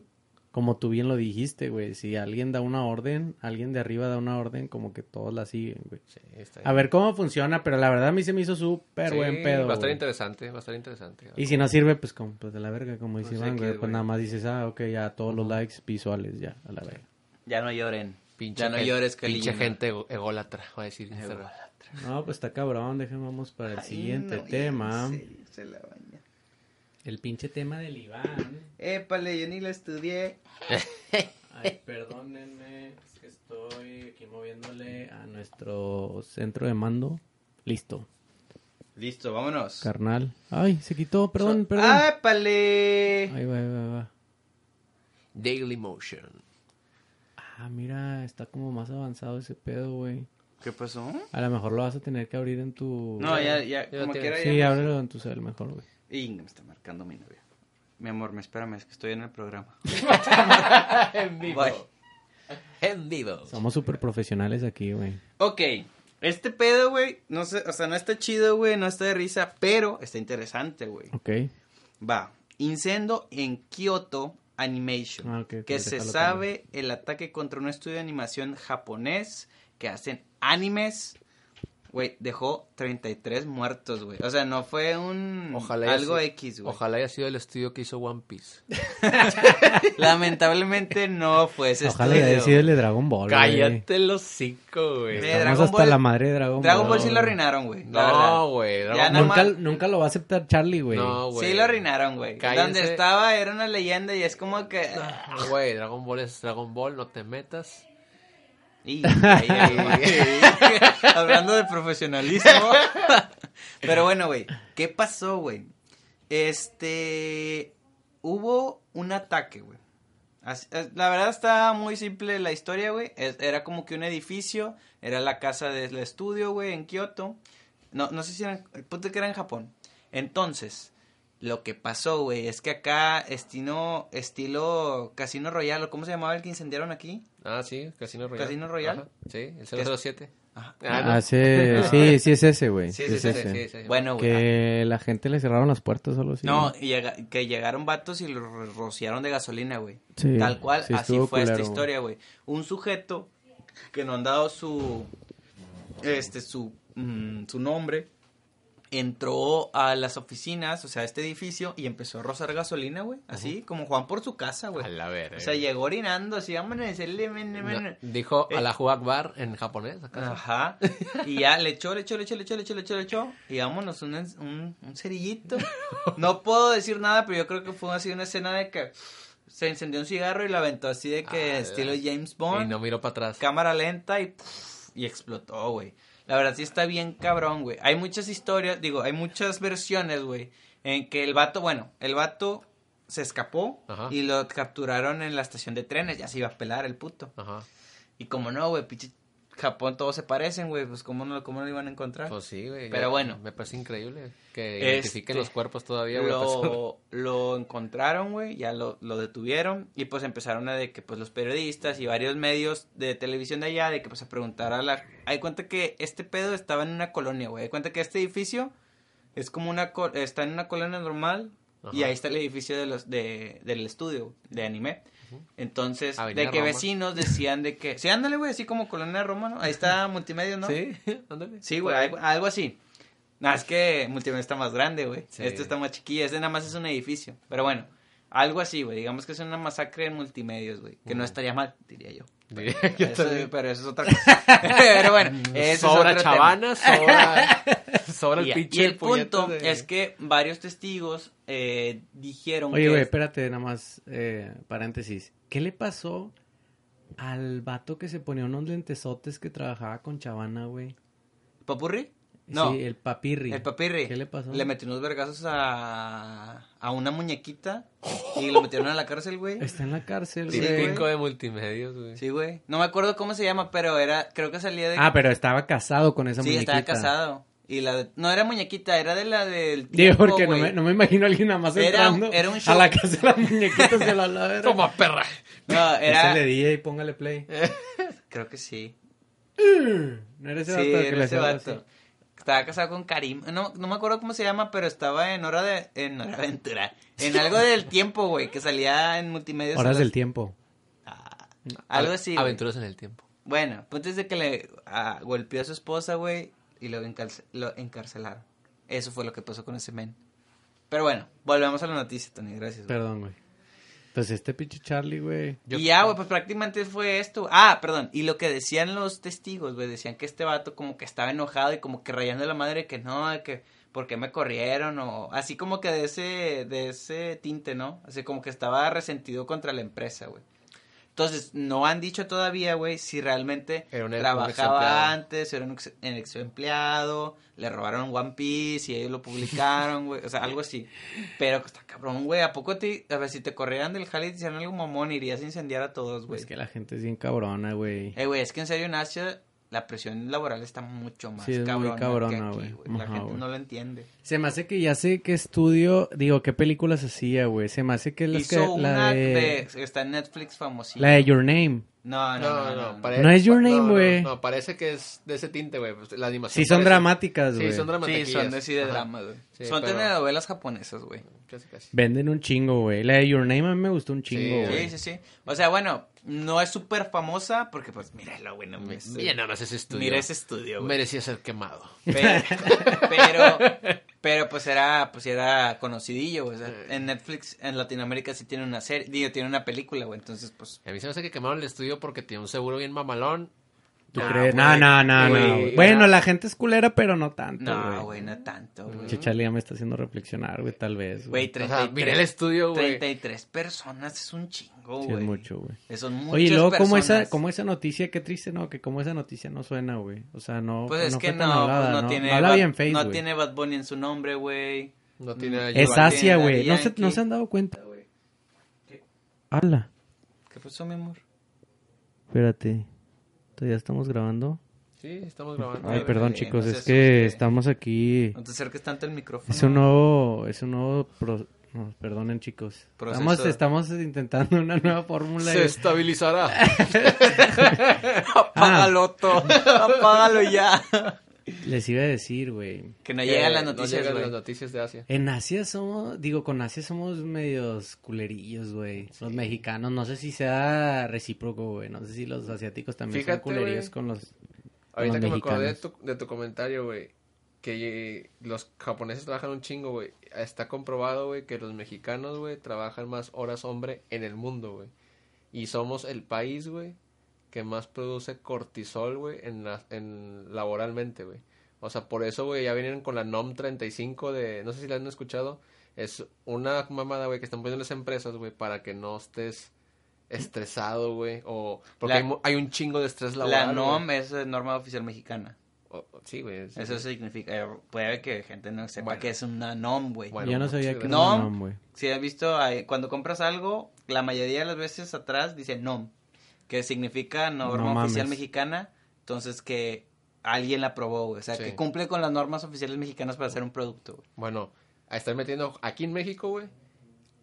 Como tú bien lo dijiste, güey, si alguien da una orden, alguien de arriba da una orden, como que todos la siguen, güey. Sí, está A ver cómo funciona, pero la verdad a mí se me hizo súper Sí, buen pedo. Va a estar güey. interesante, va a estar interesante. Y si no sirve, pues como, pues de la verga, como dice Pues Iván, güey, pues güey. nada más dices, ah, ok, ya todos los likes visuales, ya, a la verga. Ya no lloren. Pinche ya no llores, Kylie Pinche gente ególatra, va a decir Instagram. No, pues está cabrón, déjenme vamos para el Ay, siguiente no, tema. serio, se la baña. El pinche tema del Iván. Épale, yo ni lo estudié. Ay, perdónenme, es que estoy aquí moviéndole a nuestro centro de mando. Listo, Listo, vámonos. carnal. Ay, se quitó, perdón, perdón. ¡Épale! Ahí va, ahí va, ahí va. Daily Motion. Ah, mira, está como más avanzado ese pedo, güey. ¿Qué pasó? A lo mejor lo vas a tener que abrir en tu... No, ya, ya, Ya como quiera Sí, ya. ábrelo en tu cel mejor, güey. Y me está marcando mi novia. Mi amor, me espérame, es que estoy en el programa. en vivo. Bye. En vivo. Somos súper profesionales aquí, güey. Ok, este pedo, güey, no sé, o sea, no está chido, güey, no está de risa, pero está interesante, güey. Ok. Va, incendio en Kyoto Animation, Ah, ok, ok, que se sabe el ataque contra un estudio de animación japonés que hacen animes, güey, dejó 33 muertos, güey. O sea, no fue un Ojalá algo sido- X, güey. Ojalá haya sido el estudio que hizo One Piece. Lamentablemente no fue ese Ojalá haya estudio. sido el de Dragon Ball, güey. Cállate los cinco, güey. Estamos Dragon hasta Ball- la madre de Dragon, Dragon Ball Ball. sí lo arruinaron, güey. No, güey. Ball- Nunca, nunca lo va a aceptar Charlie, güey. No, güey. Sí lo arruinaron, güey. Donde estaba era una leyenda y es como que... Güey, Dragon Ball es Dragon Ball, no te metas. Y-. Hablando de profesionalismo. Pero bueno, güey, ¿qué pasó, güey? Este, hubo un ataque, güey. Eh, La verdad está muy simple la historia, güey. Era como que un edificio, era la casa del estudio, güey, en Kioto. No, no sé si era, el punto que era en Japón. Entonces, lo que pasó, güey, es que acá estilo, estilo Casino Royale, ¿o ¿cómo se llamaba el que incendiaron aquí? Ah, sí, Casino Royale. ¿Casino Royale? Ajá, Sí, el 007. Ajá. Ah, no. Ah, sí, sí, sí es ese, güey. Sí, Sí, sí, es sí, ese. sí, sí. Bueno, güey. Que la gente le cerraron las puertas solo así. No, y llega- que llegaron vatos y lo ro- rociaron de gasolina, güey. Sí, Tal cual, sí así fue esta historia, güey. Un sujeto que no han dado su, este, su, mm, su nombre, entró a las oficinas, o sea, a este edificio, y empezó a rozar gasolina, güey. Así, como Juan por su casa, güey. A la verga. O sea, llegó orinando, así, vámonos No, dijo Eh. a la Akbar en japonés, ¿acaso? Ajá. Y ya le echó, le echó, le echó, le echó, le echó, le echó, le echó. Y vámonos, un, un, un cerillito. No puedo decir nada, pero yo creo que fue así una escena de que se encendió un cigarro y la aventó así de que Ah, estilo James Y Bond. no miró para atrás. Cámara lenta y, y explotó, güey. La verdad sí está bien cabrón, güey. Hay muchas historias, digo, hay muchas versiones, güey, en que el vato, bueno, el vato se escapó Ajá. y lo capturaron en la estación de trenes. Ya se iba a pelar el puto. Ajá. Y como no, güey, pinche Japón todos se parecen, güey, pues cómo no, cómo no lo iban a encontrar. Pues sí, güey. Pero bueno. Me parece increíble que Este, identifiquen los cuerpos todavía, güey. lo, lo encontraron, güey, ya lo, lo detuvieron y pues empezaron a de que pues los periodistas y varios medios de televisión de allá de que pues a preguntar a la... Hay cuenta que este pedo estaba en una colonia, güey. Hay cuenta que este edificio es como una... co- está en una colonia normal y ahí está el edificio de los de, del estudio de anime. Entonces, Avenida de que Roma. vecinos decían de que... Sí, ándale, güey, así como colonia Roma, ¿no? Ahí está multimedia, ¿no? Sí, ándale. Sí, güey, algo, algo así. Nada, es que Multimedia está más grande, güey. Sí. Este está más chiquilla, este nada más es un edificio. Pero bueno, algo así, güey. Digamos que es una masacre en multimedios, güey. Que no Ujú. estaría mal, diría yo. Diría yo Eso- también. pero eso es otra cosa. pero bueno, es sobra otro chavana, sobra, sobra el pinche y el punto de- es que varios testigos eh, dijeron Oye, que... güey, espérate, nada más, eh, paréntesis. ¿Qué le pasó al vato que se ponía unos lentesotes que trabajaba con Chavana, güey? ¿Papurri? No, Sí, el papirri. el papirri. ¿Qué le pasó? Le metió unos vergazos a, a una muñequita y lo metieron a la cárcel, güey. Está en la cárcel, Sí, güey. Típico de multimedios, güey. Sí, güey. No me acuerdo cómo se llama, pero era, creo que salía de... Ah, pero estaba casado con esa sí, muñequita. estaba casado. Y la de- no era muñequita, era de la del Digo, porque no me, no me imagino a alguien nada más Era- entrando era un a show. la casa de las muñequitas de la ladera. Toma, perra. No, Era... le DJ y póngale play. Creo que sí. ¿No era ese Sí, vato que era le ese vato. así? Estaba casado con Karim. No, no me acuerdo cómo se llama, pero estaba en Hora de... En Hora de Aventura. En algo del tiempo, güey, que salía en multimedia. Horas del tiempo. algo así, güey. Aventuras en el tiempo. Bueno, punto es de que le ah, golpeó a su esposa, güey, y lo, encarce- lo encarcelaron. Eso fue lo que pasó con ese men. Pero bueno, volvemos a la noticia, Tony, gracias. güey. Perdón, güey. Pues este pinche Charlie, güey. Yo- y ya, güey, pues prácticamente fue esto. Ah, perdón, y lo que decían los testigos, güey, decían que este vato como que estaba enojado y como que rayando la madre que no, de que por qué me corrieron o así como que de ese de ese tinte, ¿no? Así como que estaba resentido contra la empresa, güey. Entonces, no han dicho todavía, güey, si realmente Era un- un trabajaba exempleado. antes, era un ex, un ex empleado, le robaron One Piece y ellos lo publicaron, güey, o sea, algo así. Pero está cabrón, güey, ¿a poco te, a ver, si te corrieran del jale y te hicieran algo mamón, irías a incendiar a todos, güey? Es que la gente es bien cabrona, güey. Eh, güey, es que en serio en Asia la presión laboral está mucho más Sí, es muy cabrona, cabrona, que aquí, güey. La Ajá, gente güey. no lo entiende. Se me hace que ya sé qué estudio, digo, qué películas hacía, güey. Se me hace que las que, Hizo la una de, de... Está en Netflix famosísima. la de Your Name. No, no, no, no. no. pare- No es Your Name, no, no, güey. No, parece que es de ese tinte, güey. pues, la animación. Sí son parece- dramáticas, güey. Sí, son Sí, dramáticas. son de, sí de drama, güey. Sí, son pero- telenovelas japonesas, güey. Casi, casi. Venden un chingo, güey. La de Your Name a mí me gustó un chingo, Sí, güey. Sí, sí, sí. O sea, bueno, no es súper famosa porque, pues, míralo, güey. No, Mi- mames. Mira nada más ese estudio. Mira ese estudio, güey. Merecía ser quemado. Pero, pero, pero, pues era, pues era conocidillo, güey. O sea, en Netflix, en Latinoamérica sí tiene una serie, digo, tiene una película, güey. Entonces, pues, A mí se me hace que quemaron el estudio porque tiene un seguro bien mamalón. ¿Tú No, crees? No, no, no. Bueno, la gente es culera, pero no tanto, no, güey. no tanto, güey. Che, Charlie ya me está haciendo reflexionar, güey, tal vez. Güey, Güey, O sea, 33, miré el estudio, güey. 33 personas es un chingo, sí, güey. es mucho, güey. Son muchas Oye, y luego, como esa, como esa noticia, qué triste, ¿no? Que como esa noticia no suena, güey. O sea, no. Pues es no que no, pues no, ¿no? tiene, No habla Bad- bien Face, no tiene Bad Bunny en su nombre, güey. No tiene Es Es Asia, güey. No se, no se han dado cuenta, güey. Habla. ¿Qué pasó, mi amor? Espérate. ¿Todavía estamos grabando? Sí, estamos grabando. Ay, perdón, güey, chicos. no es que asuste. estamos aquí. No te acerques tanto al micrófono. Es un nuevo. Es un nuevo. pro- no, perdonen, chicos. Proceso. Estamos, estamos intentando una nueva fórmula. Se de- estabilizará. Apágalo, Otto. Apágalo ya. Les iba a decir, güey. Que no llegan las no noticias, llegan güey. las noticias de Asia. En Asia somos, digo, con Asia somos medios culerillos, güey. Los mexicanos, no sé si sea recíproco, güey. No sé si los asiáticos también Fíjate, son culerillos con los... Ahorita los que me acordé de tu, de tu comentario, güey, que eh, los japoneses trabajan un chingo, güey. Está comprobado, güey, que los mexicanos, güey, trabajan más horas hombre en el mundo, güey. Y somos el país, güey, que más produce cortisol, güey, en, la, en laboralmente, güey. O sea, por eso, güey, ya vienen con la NOM 35 de, no sé si la han escuchado, es una mamada, güey, que están poniendo las empresas, güey, para que no estés estresado, güey, o porque La- hay, un chingo de estrés La laboral. NOM güey. es norma oficial mexicana. O- sí, güey. sí, Eso significa, eh, puede que gente no sepa Bueno. que es una NOM, güey. Bueno, Yo no sabía que era gracias. una No. nom, güey. Si has visto, ahí, cuando compras algo, la mayoría de las veces atrás dice NOM, que significa norma No oficial mexicana, Entonces que alguien la aprobó, güey. O sea, Sí. que cumple con las normas oficiales mexicanas para hacer un producto, güey. Bueno, a estar metiendo aquí en México, güey,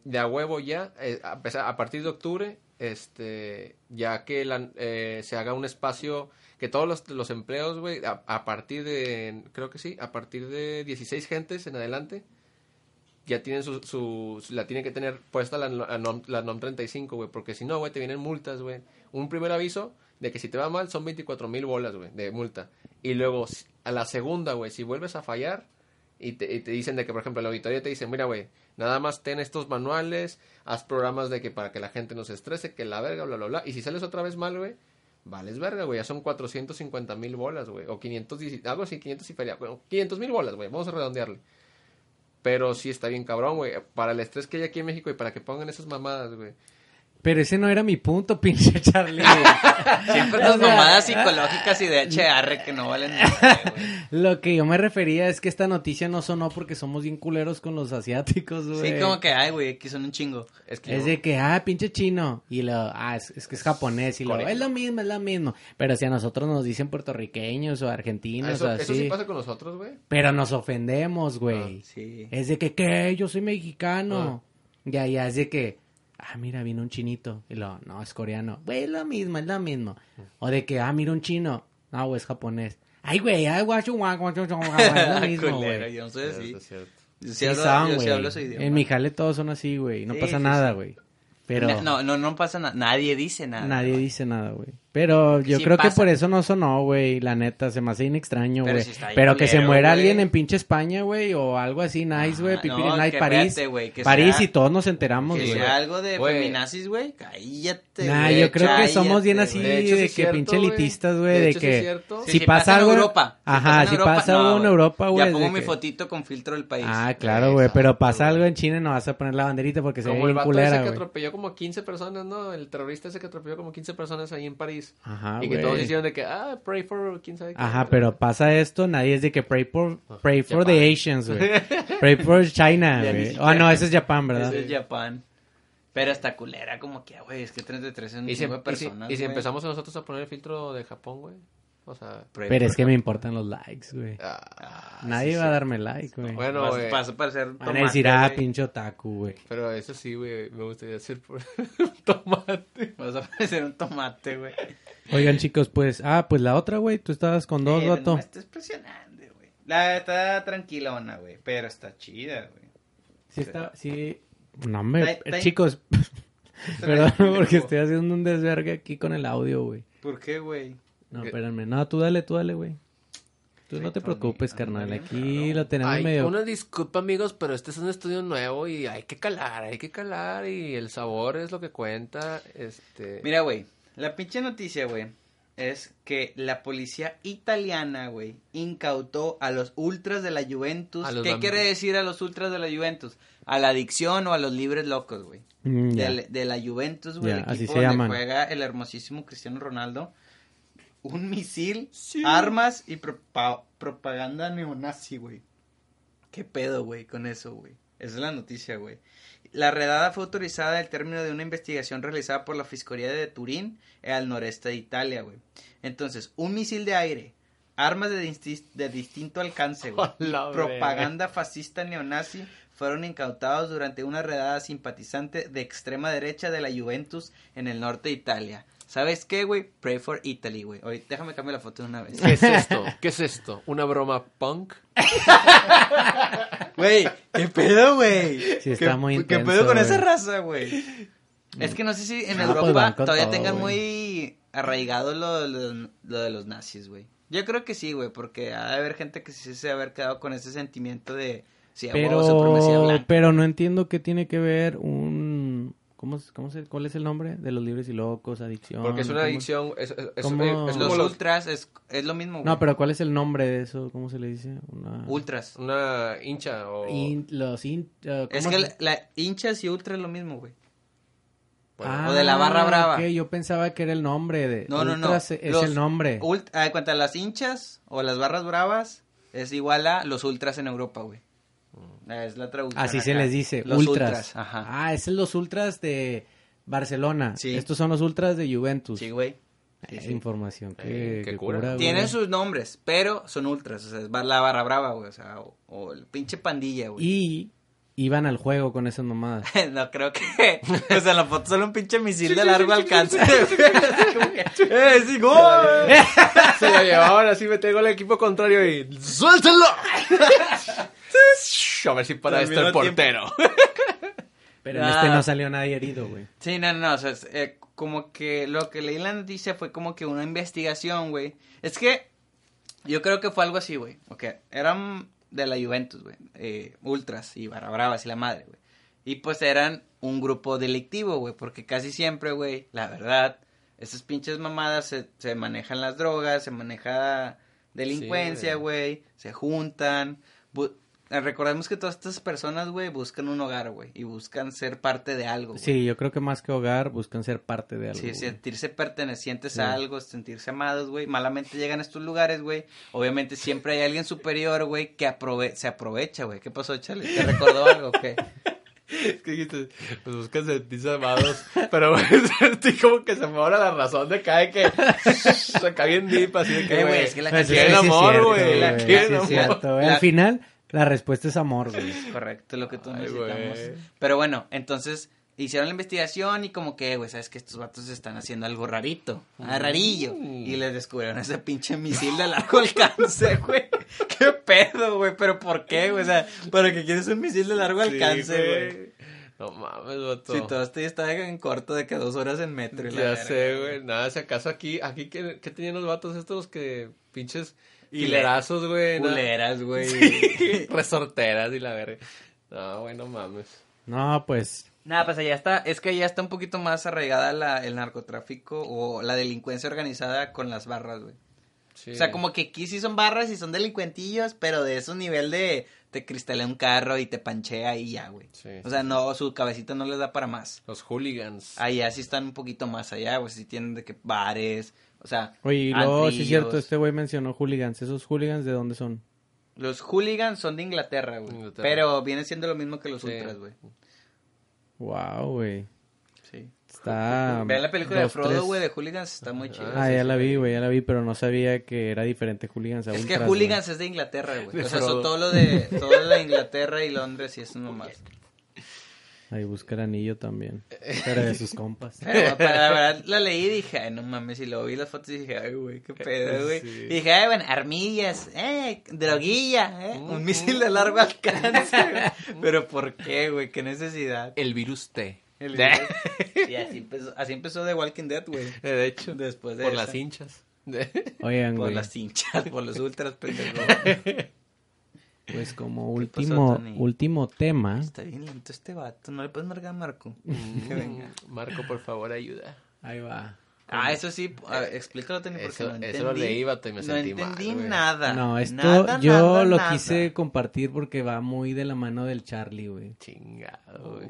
de a huevo ya, eh, a, pesar- a partir de octubre, este, ya que la- eh, se haga un espacio, que todos los, los empleos, güey, a, a partir de, creo que sí, a partir de 16 gentes en adelante, ya tienen su, su, la tienen que tener puesta la, la, NOM, la NOM 35, güey, porque si no, güey, te vienen multas, güey. Un primer aviso de que si te va mal son 24 mil bolas, güey, de multa. Y luego, a la segunda, güey, si vuelves a fallar, y te, y te dicen de que, por ejemplo, la auditoría te dicen, mira, güey, nada más ten estos manuales, haz programas de que para que la gente no se estrese, que la verga, bla, bla, bla. Y si sales otra vez mal, güey, vales verga, güey, ya son 450 mil bolas, güey, o 510, algo así, 500 y feria, bueno, 500 mil bolas, güey, vamos a redondearle. Pero sí está bien cabrón, güey, para el estrés que hay aquí en México y para que pongan esas mamadas, güey. Pero ese no era mi punto, pinche Charlie. Siempre las mamadas psicológicas y de HR que no valen nada, güey. Lo que yo me refería es que esta noticia no sonó porque somos bien culeros con los asiáticos, güey. Sí, como que, ay, güey, aquí son un chingo. Es que Es yo- de que, ah, pinche chino. Y lo, ah, es, es que es japonés. Y lo, es lo mismo, es lo mismo. Pero si a nosotros nos dicen puertorriqueños o argentinos eso, o eso así. sí pasa con nosotros, güey. Pero nos ofendemos, güey. Sí. Es de que, ¿qué? Yo soy mexicano. Ya, ya, es de que, ah, mira, vino un chinito. Y lo, no, es coreano. Güey, es lo mismo, es lo mismo. O de que, ah, mira un chino. No, güey, es japonés. Ay, güey, ay, guacho, guacho, es lo mismo, güey. yo no. Yo sí, Sí hablo, son, yo sí güey. hablo su idioma. En mi jale todos son así, güey. No Sí, pasa sí, nada, sí. güey. Pero No, no, no pasa nada. Nadie dice nada. nadie dice nada, güey. Pero yo Sí creo que pasa. por eso no sonó, güey. La neta, se me hace bien extraño, Pero güey. está bien Pero que se muera güey. alguien en pinche España, güey. O algo así, nice, güey. Ah, Pipiri no, nice, que París. güey, que París sea- y todos nos enteramos, Que güey. sea algo de Güey. feminazis, güey. Cállate, Nah, güey, yo creo que cállate, somos bien así güey. De hecho, de que cierto, pinche güey. elitistas, De güey, de sí que es cierto. si Sí, pasa en algo, Europa. Si ajá, en si Europa, pasa algo en güey. Europa, güey, Ya pongo de mi que- fotito con filtro del país. Ah, claro, güey, pero pasa algo güey. en China y no vas a poner la banderita porque se ve Como el bien culera, ese que güey. atropelló como 15 personas, ¿no? El terrorista ese que atropelló como 15 personas ahí en París. Ajá, y que todos hicieron de que, ah, pray for quién sabe qué. Ajá, pero pasa esto, nadie es de que pray for, pray for the Asians, güey. Pray for China, güey. Ah, no, ese es Japón, ¿verdad? Ese es Japón. Pero está culera, como que, güey, es que 33 es un Y si, de y si- personas. y si empezamos nosotros a poner el filtro de Japón, güey. O sea, Pray Pero es que me importan los likes, güey. ah, Ah, Nadie sí, va sí. a darme like, güey. Bueno, Vas- güey. vas a parecer Van a tomate, decir, ah, pinche otaku, güey. pero eso sí, güey, me gustaría hacer por tomate. Vas a parecer un tomate, güey. Oigan, chicos, pues, ah, pues la otra, güey, tú estabas con dos, Eh, vato. No me estés presionando, güey. La está tranquilona, güey. Pero está chida, güey. Sí, está, sí. No, Está- está- chicos, perdón, porque estoy haciendo un desvergue aquí con el audio, güey. ¿Por qué, güey? No, espérame, no, tú dale, tú dale, güey. Tú no te preocupes, carnal, aquí lo tenemos Ay, medio... una disculpa, amigos, pero este es un estudio nuevo y hay que calar, hay que calar y el sabor es lo que cuenta. Este, Mira, güey. La pinche noticia, güey. Es que la policía italiana, güey, incautó a los ultras de la Juventus. A los ¿Qué quiere decir a los ultras de la Juventus? A la adicción o a los libres locos, güey. Mm, de la Juventus, güey, el así equipo se donde llaman. juega el hermosísimo Cristiano Ronaldo. Un misil, armas y propa- propaganda neonazi, güey. ¿Qué pedo, güey, con eso, güey? Esa es la noticia, güey. La redada fue autorizada al término de una investigación realizada por la Fiscalía de Turín eh, al noreste de Italia, güey. Entonces, un misil de aire, armas de, disti- de distinto alcance, güey, propaganda fascista neonazi fueron incautados durante una redada simpatizante de extrema derecha de la Juventus en el norte de Italia. ¿Sabes qué, güey? Pray for Italy, güey. Oye, déjame cambiar la foto de una vez. ¿Qué es esto? ¿Qué es esto? ¿Una broma punk? Güey, ¿qué pedo, güey? Sí, está ¿Qué- muy ¿Qué intenso, pedo con esa raza, güey? Es que no sé si en Ah, pues Europa con todavía todo, tengan muy arraigado lo, lo- lo de los nazis, güey. Yo creo que sí, güey, porque ha de haber gente que sí se ha haber quedado con ese sentimiento de... Sí, Pero, pero no entiendo qué tiene que ver un... ¿Cómo, cómo se, ¿Cuál es el nombre? De los libres y locos, adicción. Porque es una ¿cómo? adicción. Es, es- es- ¿Cómo? es como Los ultras es, es lo mismo, güey. No, pero ¿cuál es el nombre de eso? ¿Cómo se le dice? Una... Ultras. una hincha o. In- los in- uh, Es ¿cómo que se- la, la hinchas y ultras es lo mismo, güey. Ah, o de la barra brava. ok, yo pensaba que era el nombre de... No, no, no. Ultras Es Los el nombre. Ult ah, en cuanto a las hinchas o las barras bravas, es igual a los ultras en Europa, güey. Ah, Es la traducción. Así se les dice, Los ultras. Ajá. Ah, es los ultras de Barcelona. Sí. Estos son los ultras de Juventus. Sí, güey. Es sí. información que, Eh, que que cura. cura, güey. Tienen sus nombres, pero son ultras. O sea, es la barra brava, güey. O sea, o, o el pinche pandilla, güey. Y iban al juego con esas mamadas. No creo que. O sea, en la foto solo un pinche misil de largo alcance. ¡Eh, sí, gol! Se lo llevaban así, me tengo el equipo contrario y ¡suéltalo! A ver si para esto el portero. Pero en Ah. este no salió nadie herido, güey. Sí, no, no, no. O sea, es, eh, como que lo que leí la noticia fue como que una investigación, güey. Es que yo creo que fue algo así, güey. Ok, eran de la Juventus, güey. Eh, ultras y barra bravas y la madre, güey. Y pues eran un grupo delictivo, güey. Porque casi siempre, güey, la verdad, esas pinches mamadas se, se manejan las drogas, se maneja delincuencia, Sí, güey. se juntan. Eh, Recordemos que todas estas personas, güey, buscan un hogar, güey. Y buscan ser parte de algo. Sí, yo creo que más que hogar buscan ser parte de algo. Sí, sentirse pertenecientes Sí. a algo, sentirse amados, güey. Malamente llegan a estos lugares, güey. Obviamente siempre hay alguien superior, güey, que aprove se aprovecha, güey. ¿Qué pasó, Charlie? ¿Te recordó algo? ¿Qué? Es que dijiste, pues buscan sentirse amados, pero güey, sentí como que se me ahora la razón de cae que se cae bien deep, así de que, Eh, güey, es que la Pues sí, amor, güey, la sí es amor. La- Al final, la respuesta es amor, güey. Correcto, lo que tú Ay, necesitamos. Pero bueno, entonces hicieron la investigación y como que, güey, sabes que estos vatos están haciendo algo rarito, ah, rarillo. Mm. Y les descubrieron ese pinche misil de largo alcance, güey. ¿Qué pedo, güey? ¿Pero por qué, güey? O sea, ¿para qué quieres un misil de largo Sí, alcance, güey? No mames, vato. Si todo esto ya está en corto de que dos horas en metro. y la Ya sé, güey. Nada, si acaso aquí, aquí, ¿qué, qué tenían los vatos estos que pinches hilerazos, güey? Culeras, güey. Resorteras y la verga. No, güey, no mames. No, pues. Nada, pues allá está, es que allá está un poquito más arraigada la, el narcotráfico o la delincuencia organizada con las barras, güey. Sí. O sea, como que aquí sí son barras y son delincuentillos, pero de esos nivel de te cristalea un carro y te panchea y ya, güey. Sí. O sea, no, su cabecita no les da para más. Los hooligans. Allá sí están un poquito más allá, güey, sí tienen de que bares, o sea, Oye, y luego, sí es cierto, este güey mencionó hooligans. ¿Esos hooligans de dónde son? Los hooligans son de Inglaterra, güey. Inglaterra. Pero viene siendo lo mismo que los Sí. ultras, güey. Wow, güey. Sí. Está. Vean la película de Frodo, güey, de hooligans, está muy chida. Ah, sí, ya la la vi, güey, ya la vi, pero no sabía que era diferente hooligans a Es que hooligans es de Inglaterra, güey. O sea, son todo lo de, todo lo de Inglaterra y Londres y eso nomás. Ahí busca el anillo también. Pero de sus compas. Pero, pero la verdad la leí y dije, ay, no mames, y luego vi las fotos y dije, ay, güey, qué pedo, güey. Sí. Y dije, ay, bueno, armillas, eh, droguilla, eh, un misil de largo alcance. güey. pero ¿por qué, güey? ¿Qué necesidad? El virus T. El- y así empezó, así empezó The Walking Dead, güey. De hecho, Después de por esa. las hinchas. Oigan, Por güey. las hinchas, por los ultras, pendejo. Pues como ¿Qué pasó, último, último tema. Está bien lento este vato, no le puedes marcar a Marco. Mm, Que venga. Marco, por favor, ayuda. Ahí va. Ah, eso sí, a ver, explícalo, Tony, porque Eso- no entendí. eso lo leí, vato, y me no sentí mal, entendí güey. nada. No, esto Nada, yo nada, lo nada. quise compartir porque va muy de la mano del Charlie, güey. Chingado, güey.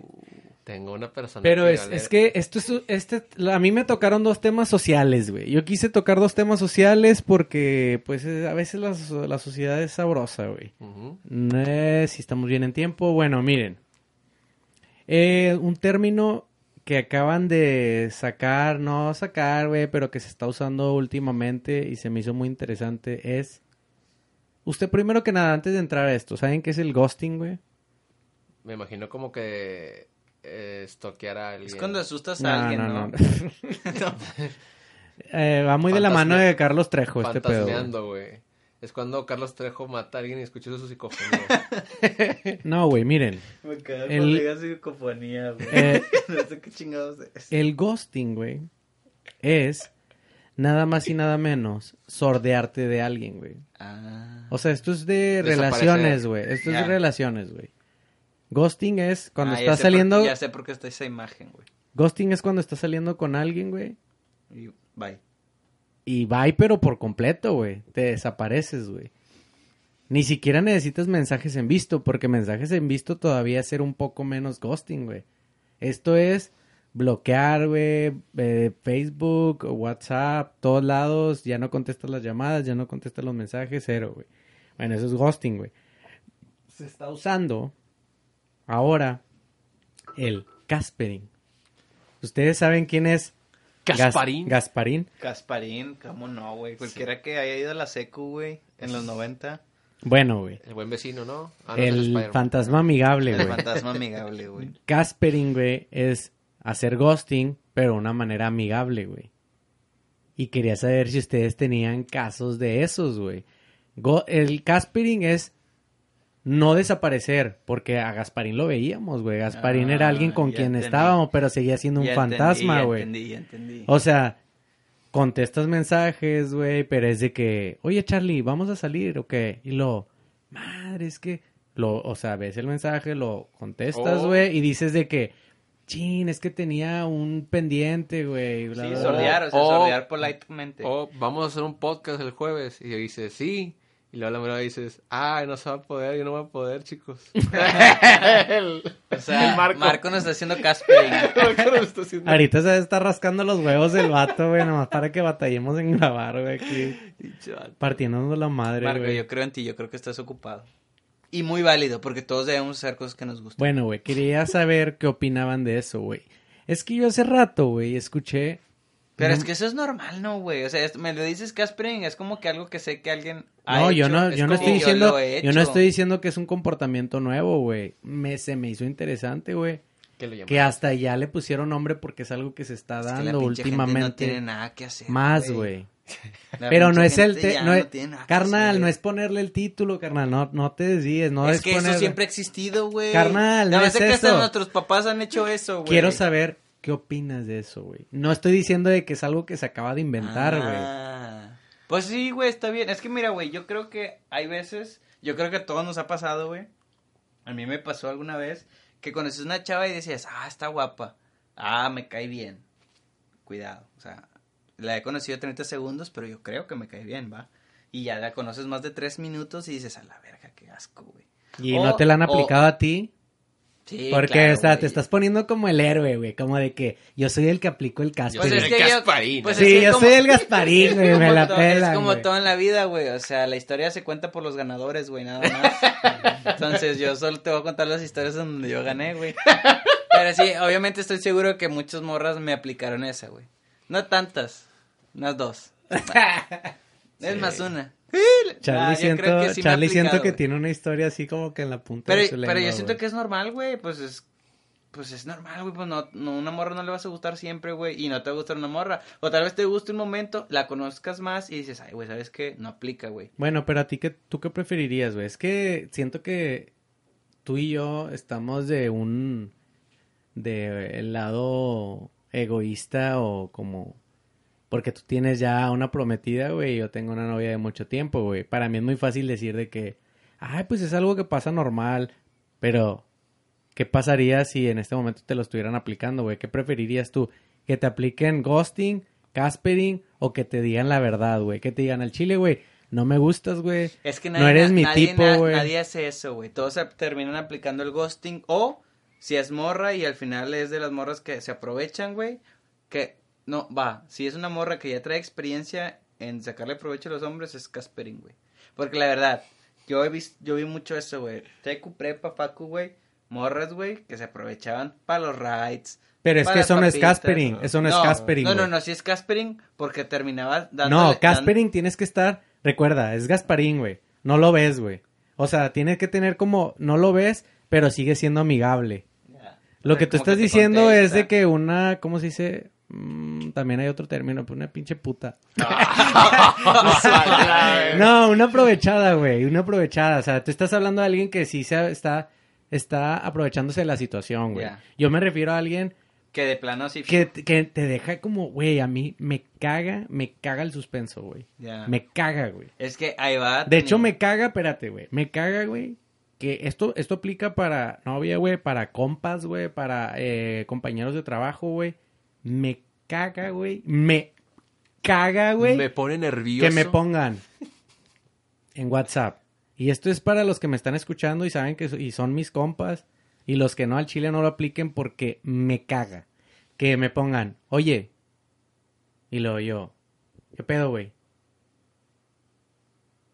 Tengo una persona. Pero que es, vale- es que esto es, este, a mí me tocaron dos temas sociales, güey. Yo quise tocar dos temas sociales porque, pues, eh, a veces la, la sociedad es sabrosa, güey. Ujú. No sé si estamos bien en tiempo. Bueno, miren. Eh, un término que acaban de sacar, no sacar, güey, pero que se está usando últimamente y se me hizo muy interesante es... Usted primero que nada, antes de entrar a esto, ¿saben qué es el ghosting, güey? Me imagino como que eh, estoquear a alguien. Es cuando asustas a No, alguien, no, ¿no? no. Eh, va muy de la mano de Carlos Trejo este pedo. güey. Es cuando Carlos Trejo mata a alguien y escucha su psicofonía. No, güey, miren. Me quedé El- psicofonía, güey. Eh, no sé qué chingados es. el ghosting, güey, es nada más y nada menos sordearte de alguien, güey. Ah. O sea, esto es de relaciones, güey. Esto es de relaciones, güey. Ghosting es cuando Ah, estás por- saliendo. ya sé por qué está esa imagen, güey. Ghosting es cuando estás saliendo con alguien, güey. Y bye. Y bye, pero por completo, güey. Te desapareces, güey. Ni siquiera necesitas mensajes en visto, porque mensajes en visto todavía es ser un poco menos ghosting, güey. Esto es bloquear, güey, eh, Facebook, WhatsApp, todos lados, ya no contestas las llamadas, ya no contestas los mensajes, cero, güey. Bueno, eso es ghosting, güey. Se está usando ahora el Caspering. ¿Ustedes saben quién es Gasparín. Gasparín. Gasparín, cómo no, güey. Cualquiera que haya ido a la secu, güey, en los 90. Bueno, güey. El buen vecino, ¿no? Ah, no, El fantasma amigable, El güey. fantasma amigable, güey. Caspering, güey, es hacer ghosting, pero de una manera amigable, güey. Y quería saber si ustedes tenían casos de esos, güey. El Caspering es no desaparecer, porque a Gasparín lo veíamos, güey. Gasparín Ah, era alguien con quien entendí. estábamos, pero seguía siendo un Ya fantasma, entendí, güey. Ya entendí, ya entendí. O sea, contestas mensajes, güey, pero es de que, oye, Charlie, ¿vamos a salir o qué? Y lo, madre, es que, lo, o sea, ves el mensaje, lo contestas, Oh. güey, y dices de que, chin, es que tenía un pendiente, güey. bla, Sí, bla, bla". sordear, o sea, sordear politemente. O vamos a hacer un podcast el jueves. Y dice, sí. Y luego la mera dices, ay, no se va a poder, yo no voy a poder, chicos. el, O sea, el Marco. Marco. nos está haciendo caspering. Marco nos está haciendo- Ahorita se está rascando los huevos el vato, güey, nomás para que batallemos en grabar, güey, aquí. Partiéndonos la madre, Marco, güey. yo creo en ti, yo creo que estás ocupado. Y muy válido, porque todos debemos hacer cosas que nos gustan. Bueno, güey, quería saber qué opinaban de eso, güey. Es que yo hace rato, güey, escuché... Pero No- es que eso es normal, ¿no, güey? O sea, es- me lo dices caspering, es como que algo que sé que alguien ha No, yo hecho, no, es yo no estoy diciendo, he yo no estoy diciendo que es un comportamiento nuevo, güey. Me, se me hizo interesante, güey. Que hasta ya le pusieron nombre porque es algo que se está Es que la dando gente últimamente. no tiene nada que hacer. más, güey. Pero no es el, te- ya no es- tiene nada que carnal, no es ponerle el título, carnal, no, no te desvíes, no es es, que eso siempre ha existido, güey. Carnal, no más es de que hasta nuestros papás han hecho eso, güey. Quiero saber qué opinas de eso, güey. No estoy diciendo de que es algo que se acaba de inventar, güey. Ah. Pues sí, güey, está bien. Es que mira, güey, yo creo que hay veces, yo creo que a todos nos ha pasado, güey. A mí me pasó alguna vez que conoces una chava y decías, ah, está guapa. Ah, me cae bien. Cuidado, o sea, la he conocido 30 segundos, pero yo creo que me cae bien, va. Y ya la conoces más de 3 minutos y dices, a la verga, qué asco, güey. Y O- no te la han o- aplicado a ti. Sí, Porque, claro, o sea, güey. te estás poniendo como el héroe, güey. Como de que yo soy el que aplico el casco. Pues es que el yo- Gasparín. pues Sí, es que yo como- soy el Gasparín, güey, Es me como la pelan, Es como güey. todo en la vida, güey. O sea, la historia se cuenta por los ganadores, güey, nada más. Entonces, yo solo te voy a contar las historias donde yo gané, güey. Pero sí, obviamente estoy seguro que muchas morras me aplicaron esa, güey. No tantas, unas dos. Es más una. Charlie, Ah, siento, que sí Charlie siento que tiene una historia así como que en la punta Pero, de su pero lengua, yo siento que es normal, güey. Pues es. Pues es normal, güey. Pues no, no, una morra no le vas a gustar siempre, güey. Y no te va a gustar una morra. O tal vez te guste un momento, la conozcas más y dices, ay, güey, ¿sabes qué? No aplica, güey. Bueno, pero a ti, qué, ¿tú qué preferirías, güey? Es que siento que tú y yo estamos de un... de el lado egoísta o como... Porque tú tienes ya una prometida, güey, yo tengo una novia de mucho tiempo, güey. Para mí es muy fácil decir de que, ay, pues es algo que pasa normal, pero ¿qué pasaría si en este momento te lo estuvieran aplicando, güey? ¿Qué preferirías tú? ¿Que te apliquen ghosting, caspering o que te digan la verdad, güey? Que te digan al chile, güey, no me gustas, güey. Es que No nadie, eres mi nadie, tipo, na- güey. nadie hace eso, güey. Todos se terminan aplicando el ghosting. O si es morra y al final es de las morras que se aprovechan, güey. Que no, va. Si es una morra que ya trae experiencia en sacarle provecho a los hombres, es Caspering, güey. Porque la verdad, yo he visto, yo vi mucho eso, güey. Tecu, prepa, facu, güey. Morras, güey, que se aprovechaban para los rides. Pero es que eso no es caspering, eso no es caspering, No, no, güey. no, si es Caspering porque terminaba dando. No, Caspering tienes que estar, recuerda, es Gasparín, güey. No lo ves, güey. O sea, tienes que tener como, no lo ves, pero sigue siendo amigable. Lo que tú estás diciendo es de que una, ¿cómo se dice? Mm, también hay otro término, pues una pinche puta. No, una aprovechada, güey, una aprovechada. O sea, tú estás hablando de alguien que sí se está, está aprovechándose de la situación, güey. Yo me refiero a alguien Que de plano sí. que, que te deja como, güey, a mí me caga, me caga el suspenso, güey. Me caga, güey. Es que ahí va. De hecho, me caga, espérate, güey. Me caga, güey. Que esto, esto aplica para novia, güey, para compas, güey, para eh, compañeros de trabajo, güey. Me caga, güey. Me caga, güey. Me pone nervioso. Que me pongan en WhatsApp. Y esto es para los que me están escuchando y saben que so- y son mis compas. Y los que no al chile no lo apliquen porque me caga. Que me pongan, oye. Y luego yo, ¿qué pedo, güey?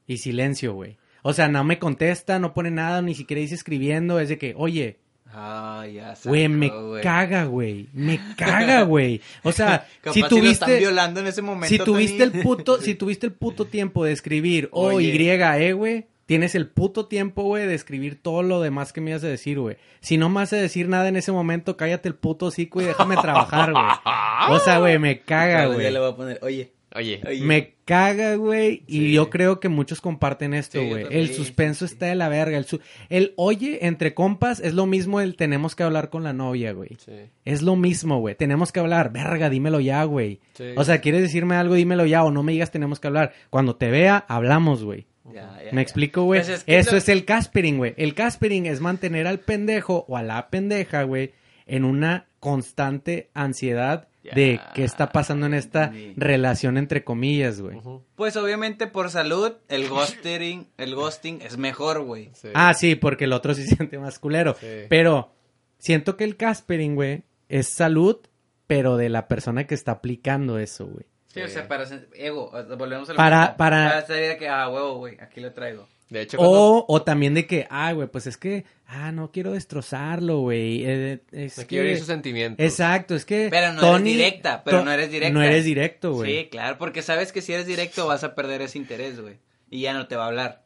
Y silencio, güey. O sea, no me contesta, no pone nada, ni siquiera dice escribiendo. Es de que, oye, Ah, ya Güey, me güey. caga, güey. Me caga, güey. O sea, si si lo están tuviste... violando en ese momento. Si tuviste Tony. el puto, si tuviste el puto tiempo de escribir O. Y, E, güey, tienes el puto tiempo, güey, de escribir todo lo demás que me ibas a decir, güey. Si no me vas a decir nada en ese momento, cállate el puto hocico y déjame trabajar, güey. O sea, güey, me caga, güey. le voy a poner, oye, Oye, oye. Me caga, güey. Y Sí. yo creo que muchos comparten esto, Sí, güey. el suspenso está de la verga. El, su- el oye entre compas es lo mismo el tenemos que hablar con la novia, güey. sí. Es lo mismo, güey. Tenemos que hablar. Verga, dímelo ya, güey. Sí. O sea, quieres decirme algo, dímelo ya. O no me digas tenemos que hablar. Cuando te vea, hablamos, güey. Ya, ya, ¿Me ya. explico, güey? Pues es que Eso lo- es el caspering, güey. El caspering es mantener al pendejo o a la pendeja, güey, en una constante ansiedad de qué está pasando en esta relación entre comillas, güey. Pues obviamente por salud, el ghosting, el ghosting es mejor, güey. Sí. Ah, sí, porque el otro sí se siente más culero. Sí. Pero siento que el caspering, güey, es salud, pero de la persona que está aplicando eso, güey. Sí, o sea, para ego, volvemos a lo Para- mismo. para- para saber que ah, huevo, güey, aquí lo traigo. De hecho, cuando- O, o también de que, ah, güey, pues es que, ah, no quiero destrozarlo, güey. eh, es no que- quiero herir sus sentimientos. Exacto, es que. Pero no Tony- eres directa, pero To- no eres directa. No eres directo, güey. Sí, claro, porque sabes que si eres directo vas a perder ese interés, güey. Y ya no te va a hablar.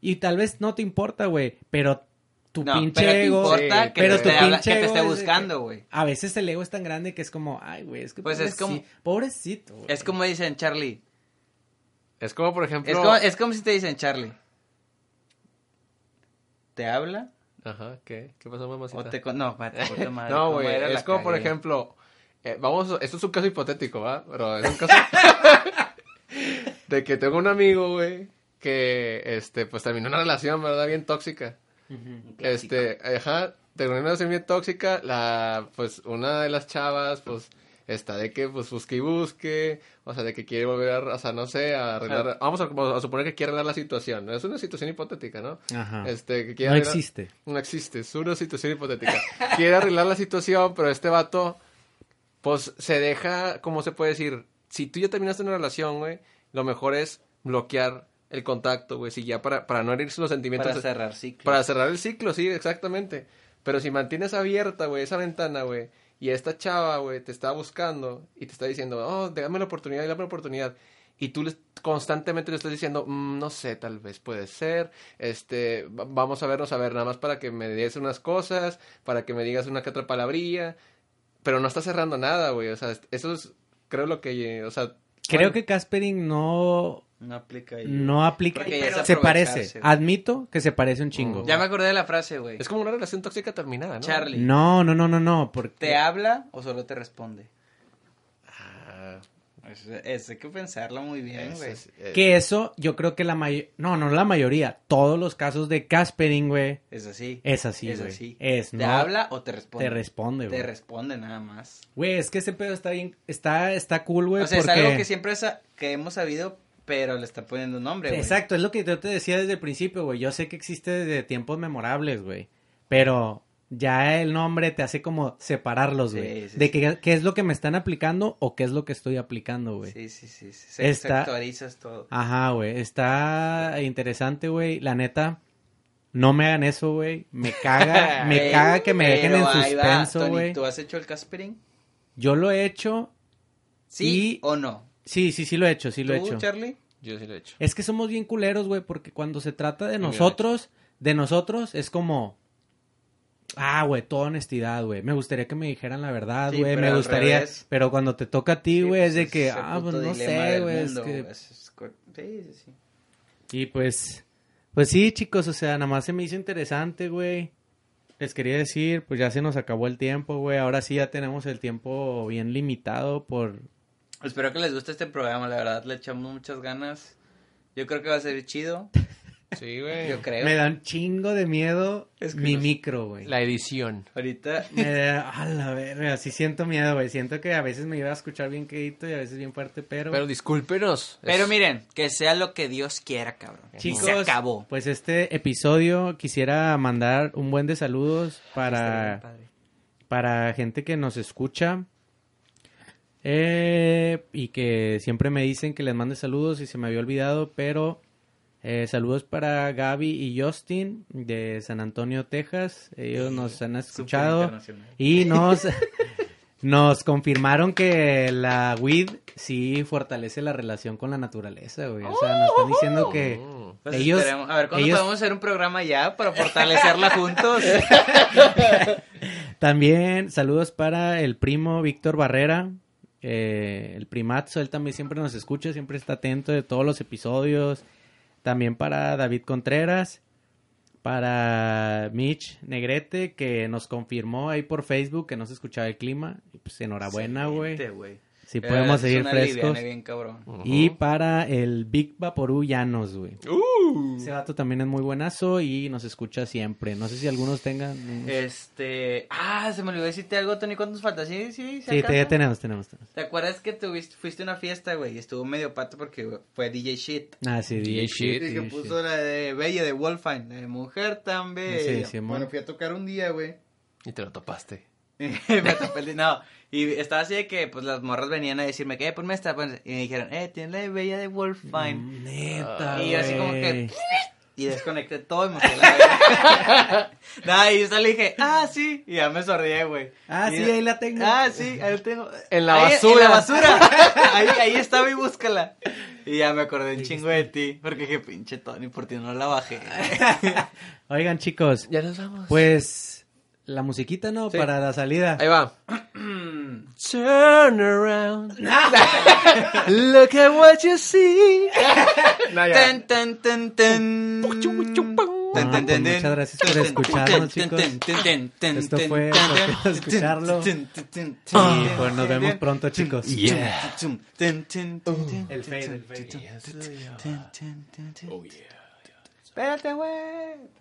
Y tal vez no te importa, güey, pero tu no, pinche pero te ego. importa Sí, que, pero te habla- que te esté buscando, que- güey. A veces el ego es tan grande que es como, ay, güey, es que. Pues es como- pobreci- Pobrecito, güey. Es como dicen Charlie. Es como, por ejemplo... Es como, es como si te dicen Charlie. ¿Te habla? Ajá, ¿qué? ¿Qué pasó, mamacita? O te con... No, puta madre, no, ¿cómo güey, es La como, por ejemplo... eh, vamos, esto es un caso hipotético, ¿va? Pero es un caso... de que tengo un amigo, güey, que, este, pues terminó una relación, ¿verdad? Bien tóxica. Clásico. Este, ajá, terminó una relación bien tóxica, la, pues, una de las chavas, pues, está de que, pues, busque y busque, o sea, de que quiere volver, a, o sea, no sé, a arreglar, vamos a, a suponer que quiere arreglar la situación, ¿no? es una situación hipotética, ¿no? Ajá. Este, que quiere no arreglar- existe. no existe, es una situación hipotética. Quiere arreglar la situación, pero este vato, pues se deja, ¿cómo se puede decir? Si tú ya terminaste una relación, güey, lo mejor es bloquear el contacto, güey, si ya para, para no herirse los sentimientos. Para cerrar ciclo. Para cerrar el ciclo, sí, exactamente. Pero si mantienes abierta, güey, esa ventana, güey, y esta chava, güey, te está buscando y te está diciendo, oh, dame la oportunidad, dame la oportunidad. Y tú les- constantemente le estás diciendo, "Mm, no sé, tal vez puede ser, este, va- vamos a vernos a ver, nada más para que me des unas cosas, para que me digas una que otra palabrilla, pero no está cerrando nada, güey, o sea, eso es, creo lo que, o sea... Creo bueno, que Caspering no, No aplica ahí. no aplica. Se parece. güey. Admito que se parece un chingo. Ya me acordé de la frase, güey. Es como una relación tóxica terminada, ¿no? Charlie. No, no, no, no, no. Porque... ¿Te habla o solo te responde? Ah, Es, es- hay que pensarlo muy bien, es- güey. es- es- Que eso, yo creo que la mayoría. No, no la mayoría. Todos los casos de Caspering, güey. Es así. Es así, Es güey. así. Es, ¿Te no. habla o te responde? Te responde, güey. Te responde nada más. Güey, es que ese pedo está bien. Está, está cool, güey. o sea, porque... es algo que siempre que hemos sabido, pero le está poniendo un nombre, güey. Exacto, es lo que yo te decía desde el principio, güey. Yo sé que existe desde tiempos memorables, güey. Pero ya el nombre te hace como separarlos, güey. sí, de sí. qué, qué es lo que me están aplicando o qué es lo que estoy aplicando, güey. Sí, sí, sí. Se, Está- Sectorizas todo. Ajá, güey. Está interesante, güey. La neta, no me hagan eso, güey. Me caga, me caga que me dejen en suspenso, güey. ¿Tú has hecho el Caspering? Yo lo he hecho. ¿Sí Y- o no? Sí, sí, sí lo he hecho, sí lo he ¿Tú, hecho. Charlie? Yo sí lo he hecho. Es que somos bien culeros, güey, porque cuando se trata de nosotros, de nosotros, es como... Ah, güey, toda honestidad, güey. Me gustaría que me dijeran la verdad, güey. me al gustaría... revés. Pero cuando te toca a ti, Sí, güey, pues, es de que... Ah, pues no sé, güey. Es que... es- Sí, sí, sí. Y pues... Pues sí, chicos, o sea, nada más se me hizo interesante, güey. Les quería decir, pues ya se nos acabó el tiempo, güey. Ahora sí ya tenemos el tiempo bien limitado por... Espero que les guste este programa, la verdad le echamos muchas ganas. Yo creo que va a ser chido, Sí, güey. yo creo. Me da un chingo de miedo Es que mi no micro, güey. La edición. Ahorita Me da, a la verga, sí siento miedo, güey. Siento que a veces me iba a escuchar bien quedito y a veces bien fuerte, pero... Pero discúlpenos. Pero Es- miren, que sea lo que Dios quiera, cabrón. Chicos, se acabó. pues este episodio quisiera mandar un buen de saludos bien para, padre. para gente que nos escucha. Eh, y que siempre me dicen que les mande saludos y se me había olvidado, pero Eh, saludos para Gaby y Justin de San Antonio, Texas. Ellos nos han escuchado y nos, nos confirmaron que la weed sí fortalece la relación con la naturaleza, güey. O sea, nos están diciendo que Mm. Pues ellos, esperemos- a ver, ¿cuándo ellos podemos hacer un programa ya para fortalecerla juntos? también saludos para el primo Víctor Barrera, eh, el primazo, él también siempre nos escucha, siempre está atento de todos los episodios. También para David Contreras, para Mitch Negrete, que nos confirmó ahí por Facebook que no se escuchaba el clima. Pues enhorabuena, güey. Si Eh, podemos es seguir una frescos. liviana bien cabrón. Y para el Big Vaporú Llanos, güey. Uh. Ese vato también es muy buenazo y nos escucha siempre. No sé si algunos tengan... Este. Ah, se me olvidó decirte algo, Tony. ¿Cuántos falta? Sí, sí, Sí, se te- ya tenemos, tenemos, tenemos. ¿Te acuerdas que tuviste, fuiste a una fiesta, güey? Y estuvo medio pato porque fue DJ Shit. Ah, sí, DJ DJ Shit. Y que puso Shit. la de Bella de Wolfine, la de Mujer tan bella. Sí, sí, bueno, fui a tocar un día, güey. Y te lo topaste. me tapé el- No, y estaba así de que, pues, las morras venían a decirme, ¿qué? Ponme esta. ponme- Y me dijeron, eh, tiene la de Bella de Wolfine. Mm, Neta, Y así como que-. Y desconecté todo y me fui la. Nada, y yo salí y dije, ah, sí. Y ya me sordié, güey. Ah, Y- sí, ahí la tengo. Ah, sí, ahí la tengo. En la Ahí- basura. En la basura. ahí, ahí estaba y búscala. Y ya me acordé un chingo de ti. Porque dije, pinche Tony, por ti no la bajé. Oigan, chicos, Ya nos vamos. pues la musiquita, ¿no? Sí. Para la salida. Ahí va. Turn around. Look at what you see. No, ya. Ten, ten, ten, ten. Ah, Ten, ten, pues ten, muchas gracias por escucharnos, chicos. Esto fue por escucharlo. Y pues nos vemos pronto, chicos. Yeah. El fade, el fade. ten, ten. Espérate, güey.